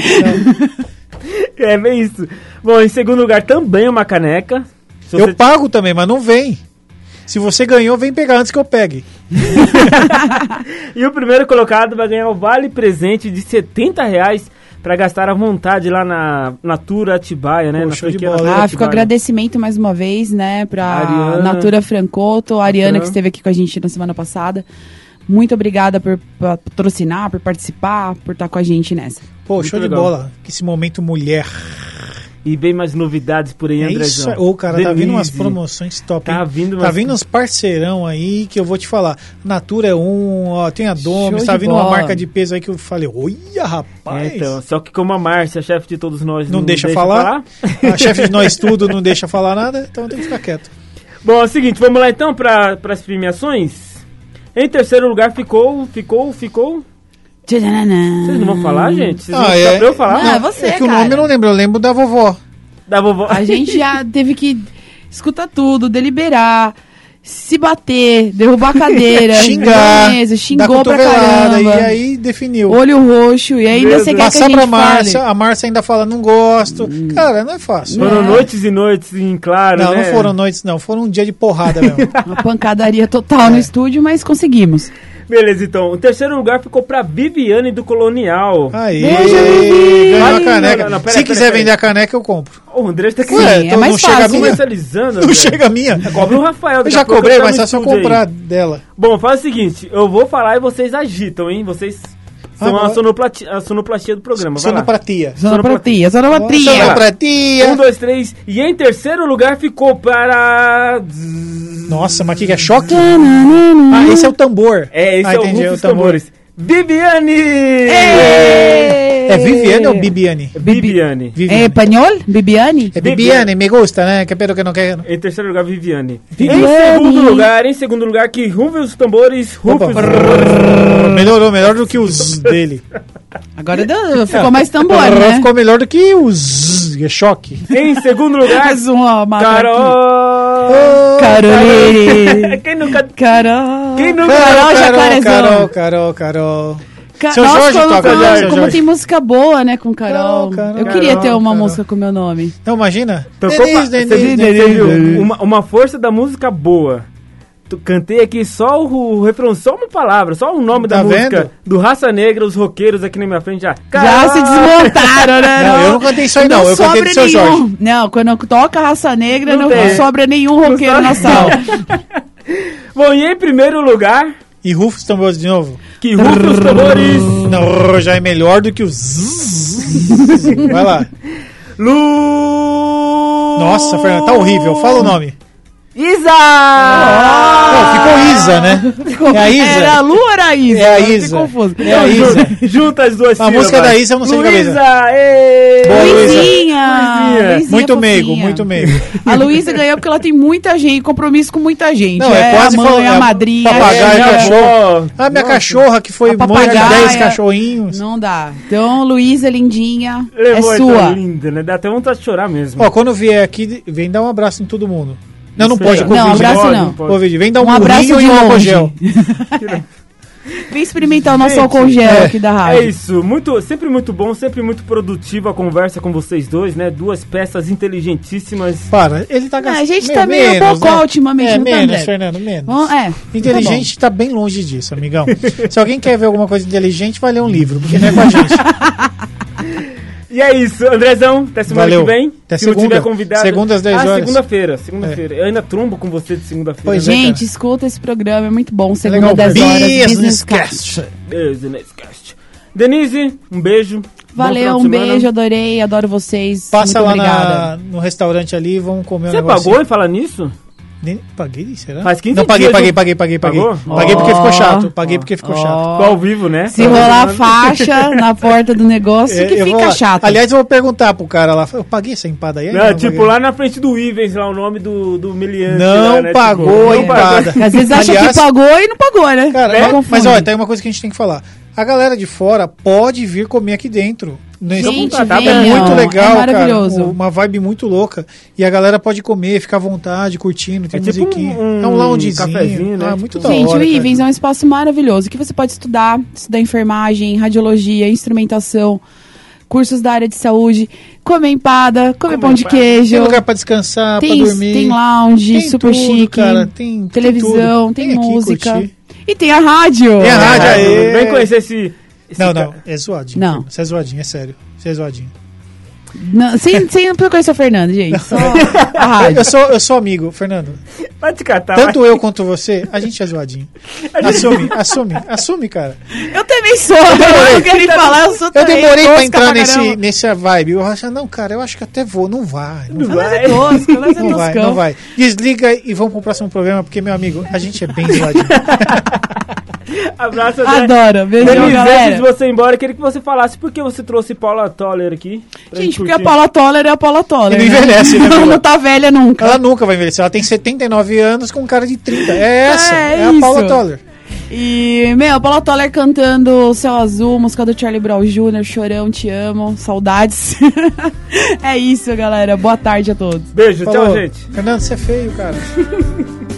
É bem isso. Bom, em segundo lugar, também uma caneca. Se Eu você- pago também, mas não vem. Se você ganhou, vem pegar antes que eu pegue. E o primeiro colocado vai ganhar o vale presente de 70 reais pra gastar à vontade lá na Natura Atibaia, né? Pô, na de bola. Ah, fica o Atibaia. agradecimento mais uma vez, né, pra Ariana. Natura Francoto, a Ariana Fran. que esteve aqui com a gente na semana passada. Muito obrigada por pa- patrocinar, por participar, por estar com a gente nessa. Pô, Muito show de legal. bola. Que esse momento mulher. E bem mais novidades por aí, É Andrezão. isso. Ô, cara, tá vindo umas Denise. promoções top. Tá vindo Tá umas- vindo uns parceirão aí que eu vou te falar. Natura é um, ó, tem a Domes, tá de vindo uma bola. marca de peso aí que eu falei, olha, rapaz. É, então, só que como a Márcia, chefe de todos nós, Não deixa falar. A chefe de nós tudo não deixa falar nada, então tem que ficar quieto. Bom, é o seguinte, vamos lá então para as premiações. Em terceiro lugar ficou, ficou, ficou. Vocês não vão falar, gente? Vocês Ah, vão é. pra eu falar? Não, é você, é que o cara. nome eu não lembro, eu lembro da vovó. Da vovó. A gente já teve que escutar tudo, deliberar, se bater, derrubar a cadeira, Xingar, mesa, xingou pra caramba. e aí definiu. Olho roxo, e ainda Meu você Deus. quer que a Passar gente pra Márcia, fale. a Márcia ainda fala, não gosto. Cara, não é fácil. Foram É. noites e noites em claro, Não, né? não foram noites, não. Foram um dia de porrada mesmo. Uma pancadaria total no estúdio, mas conseguimos. Beleza, então. O terceiro lugar ficou pra Viviane do Colonial. Aí, Beijo, Vivi! ganhou a caneca. não, não, não, pera, Se pera, quiser pera. vender a caneca, eu compro. O André tá aqui. Ué, é então mais não chega a fácil. minha? comercializando. Não André. chega a minha. Cobra o Rafael. Eu já cobrei, tá mas no só se eu estúdio aí. comprar dela. Bom, faz o seguinte, eu vou falar e vocês agitam, hein? Vocês são Ah, a, sonoplastia, a sonoplastia do programa. Sonoplatia. Sonoplatia, sonoplatia. Sonoplatia. Um, dois, três. E em terceiro lugar ficou para... Nossa, mas o que que é choque? Ah, esse é o tambor. É, esse ah, é o Rufus Tambores. Viviane! É Viviane ou Bibiane? Viviane. É espanhol? Bibiane? É Bibiane, me gusta, né? Que pero que não quer. Em terceiro lugar, Viviane. Viviane. Em segundo lugar, em segundo lugar, que Rufus os tambores, Rufus os tambores. Melhorou, melhor do que os dele. Agora deu- ficou mais tambor, Agora né? Ficou melhor do que os. É choque. Em segundo lugar, Mais uma matraquinha. Carol! Carolê. Quem nunca... Carol. Quem nunca... Carol Carol. Carol, Carol, Carol. Ca- Seu Nossa, Jorge como, toca, como- seu como Jorge? tem música boa, né, com Carol. Carol, Carol. Eu queria ter Carol, uma Carol. música com meu nome. Então imagina. Tocou Denise, pra- Denise, Denise. viu? Uma, uma força da música boa. Cantei aqui só o, o refrão, só uma palavra, só o nome da Tá música. vendo? Do Raça Negra, os roqueiros aqui na minha frente já. Já se desmontaram, né? Não, eu não cantei isso aí, não. Eu cantei do seu nenhum. Jorge. Não, quando toca Raça Negra, Não não, sobra nenhum roqueiro na sala. Bom, e em primeiro lugar, E Rufus tambores de novo? que rufe os tambores. Não, já é melhor do que os. Vai lá. Lu... Nossa, Fernando, tá horrível. Fala o nome. Isa! Não, ficou Isa, né? É a Isa. Era a Lu ou era a Isa? É a Isa. confuso. É a Isa. Junta as duas A música da Isa eu não sei de cabeça. Luísa! ê! Boa, Luísa. Luizinha! Luizinha. Luizinha Muito fofinha. meigo, muito meigo. A Luísa ganhou porque ela tem muita gente, compromisso com muita gente. Não, é é quase a mãe, a é madrinha. papagaio, é, minha cachorro. Ah, minha cachorra que foi A mãe de papagaia. 10 cachorrinhos. Não dá. Então, Luísa, lindinha, Levou é essa sua. linda, né? Dá até vontade de chorar mesmo. Ó, quando vier aqui, vem dar um abraço em todo mundo. Não, não pode, aí. Covid. Não, abraço Pode, não. Covid. Vem dar um, Um abraço de e um gel. Vem experimentar o nosso Gente, álcool gel é. aqui da É rádio. isso, muito, sempre muito bom, sempre muito produtiva a conversa com vocês dois, né? Duas peças inteligentíssimas. Para, ele tá gastando. a gente tá meio bocó ultimamente, É, tá, menos, André? Fernando, menos. Bom, é. Inteligente tá bem longe disso, amigão. Se alguém quer ver alguma coisa inteligente, vai ler um livro, porque não é com a gente. E é isso, Andrezão, até semana Valeu. que vem. Até Se não segunda. tiver convidado. Segunda às 10 ah, horas. É. segunda-feira, segunda-feira. Eu ainda trombo com você de segunda-feira. Pois né, é, Gente, escuta esse programa, é muito bom. Segunda, legal. 10 horas. Business Cast. Cast. Business Cast. Denise, um beijo. Valeu, um beijo, adorei, adoro vocês. Passa muito lá na- no restaurante ali e vamos comer um Você negócio. pagou em falar nisso? Nem, paguei, será? Faz 15 Não, paguei, dias, paguei, paguei, paguei, paguei. Pagou? Paguei porque ficou chato. Paguei porque ficou chato. Ficou ao vivo, né? Se rolar faixa na porta do negócio, É, que fica chato. Aliás, eu vou perguntar pro cara lá. Eu paguei essa empada aí? Não, Não, tipo paguei. lá na frente do Ivens, lá o nome do, do Meliante. Não lá, né? pagou Tipo, a pagou. empada. Às vezes acha Aliás- que pagou e não pagou, né? Cara, confundir. mas olha, tem uma coisa que a gente tem que falar. A galera de fora pode vir comer aqui dentro. Nesse- Gente, é muito legal, é cara. maravilhoso. Uma vibe muito louca. E a galera pode comer, ficar à vontade, curtindo, tem É tipo musiquinha. um- é um loungezinho. cafezinho, né? Ah, muito Tipo- da Gente, hora. o cara. Ivens é um espaço maravilhoso que você pode estudar, estudar enfermagem, radiologia, instrumentação, cursos da área de saúde, comer empada, comer pão de queijo. Tem lugar pra descansar, tem, pra dormir. tem lounge, Tem super tudo, chique, cara, tem- tem televisão, tem, aqui música. curtir. E tem a rádio. Tem a rádio aí. Vem conhecer esse. Esse Não, não, é zoadinho. Não. Você é zoadinho, é sério. Você é zoadinho. Não, sem, sem não conhecer o Fernando, gente. Só a rádio. Eu sou, eu sou amigo, Fernando. Vai te catar. Tanto vai. eu quanto você, a gente é zoadinho. Assume, assume, assume, cara. Eu também sou. Eu não quero falar, eu sou Eu também demorei pra entrar nesse, nessa vibe. Eu achei, não, cara, eu acho que até vou. Não vai. Não, Não vai. É vai. tosco, nós é Não vai, toscão. não vai. Desliga e vamos pro próximo programa, porque, meu amigo, a gente é bem zoadinho. Abraço, André. Adoro. Beijão, Denise, antes de galera. você ir embora, eu queria que você falasse por que você trouxe Paula Toller aqui. pra Gente, porque a. Paula Toller é a Paula Toller. E não né? envelhece, né, Não, tá velha nunca. Ela nunca vai envelhecer. Ela tem 79 anos com um cara de 30. É essa. É É, a Paula. Toller. E, meu, a Paula Toller cantando Céu Azul, música do Charlie Brown Jr., Chorão, Te Amo, Saudades. é isso, galera. Boa tarde a todos. Beijo, Falou. tchau, gente. Fernando, você é feio, cara.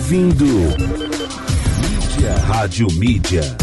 ouvindo. Mídia. Rádio Mídia.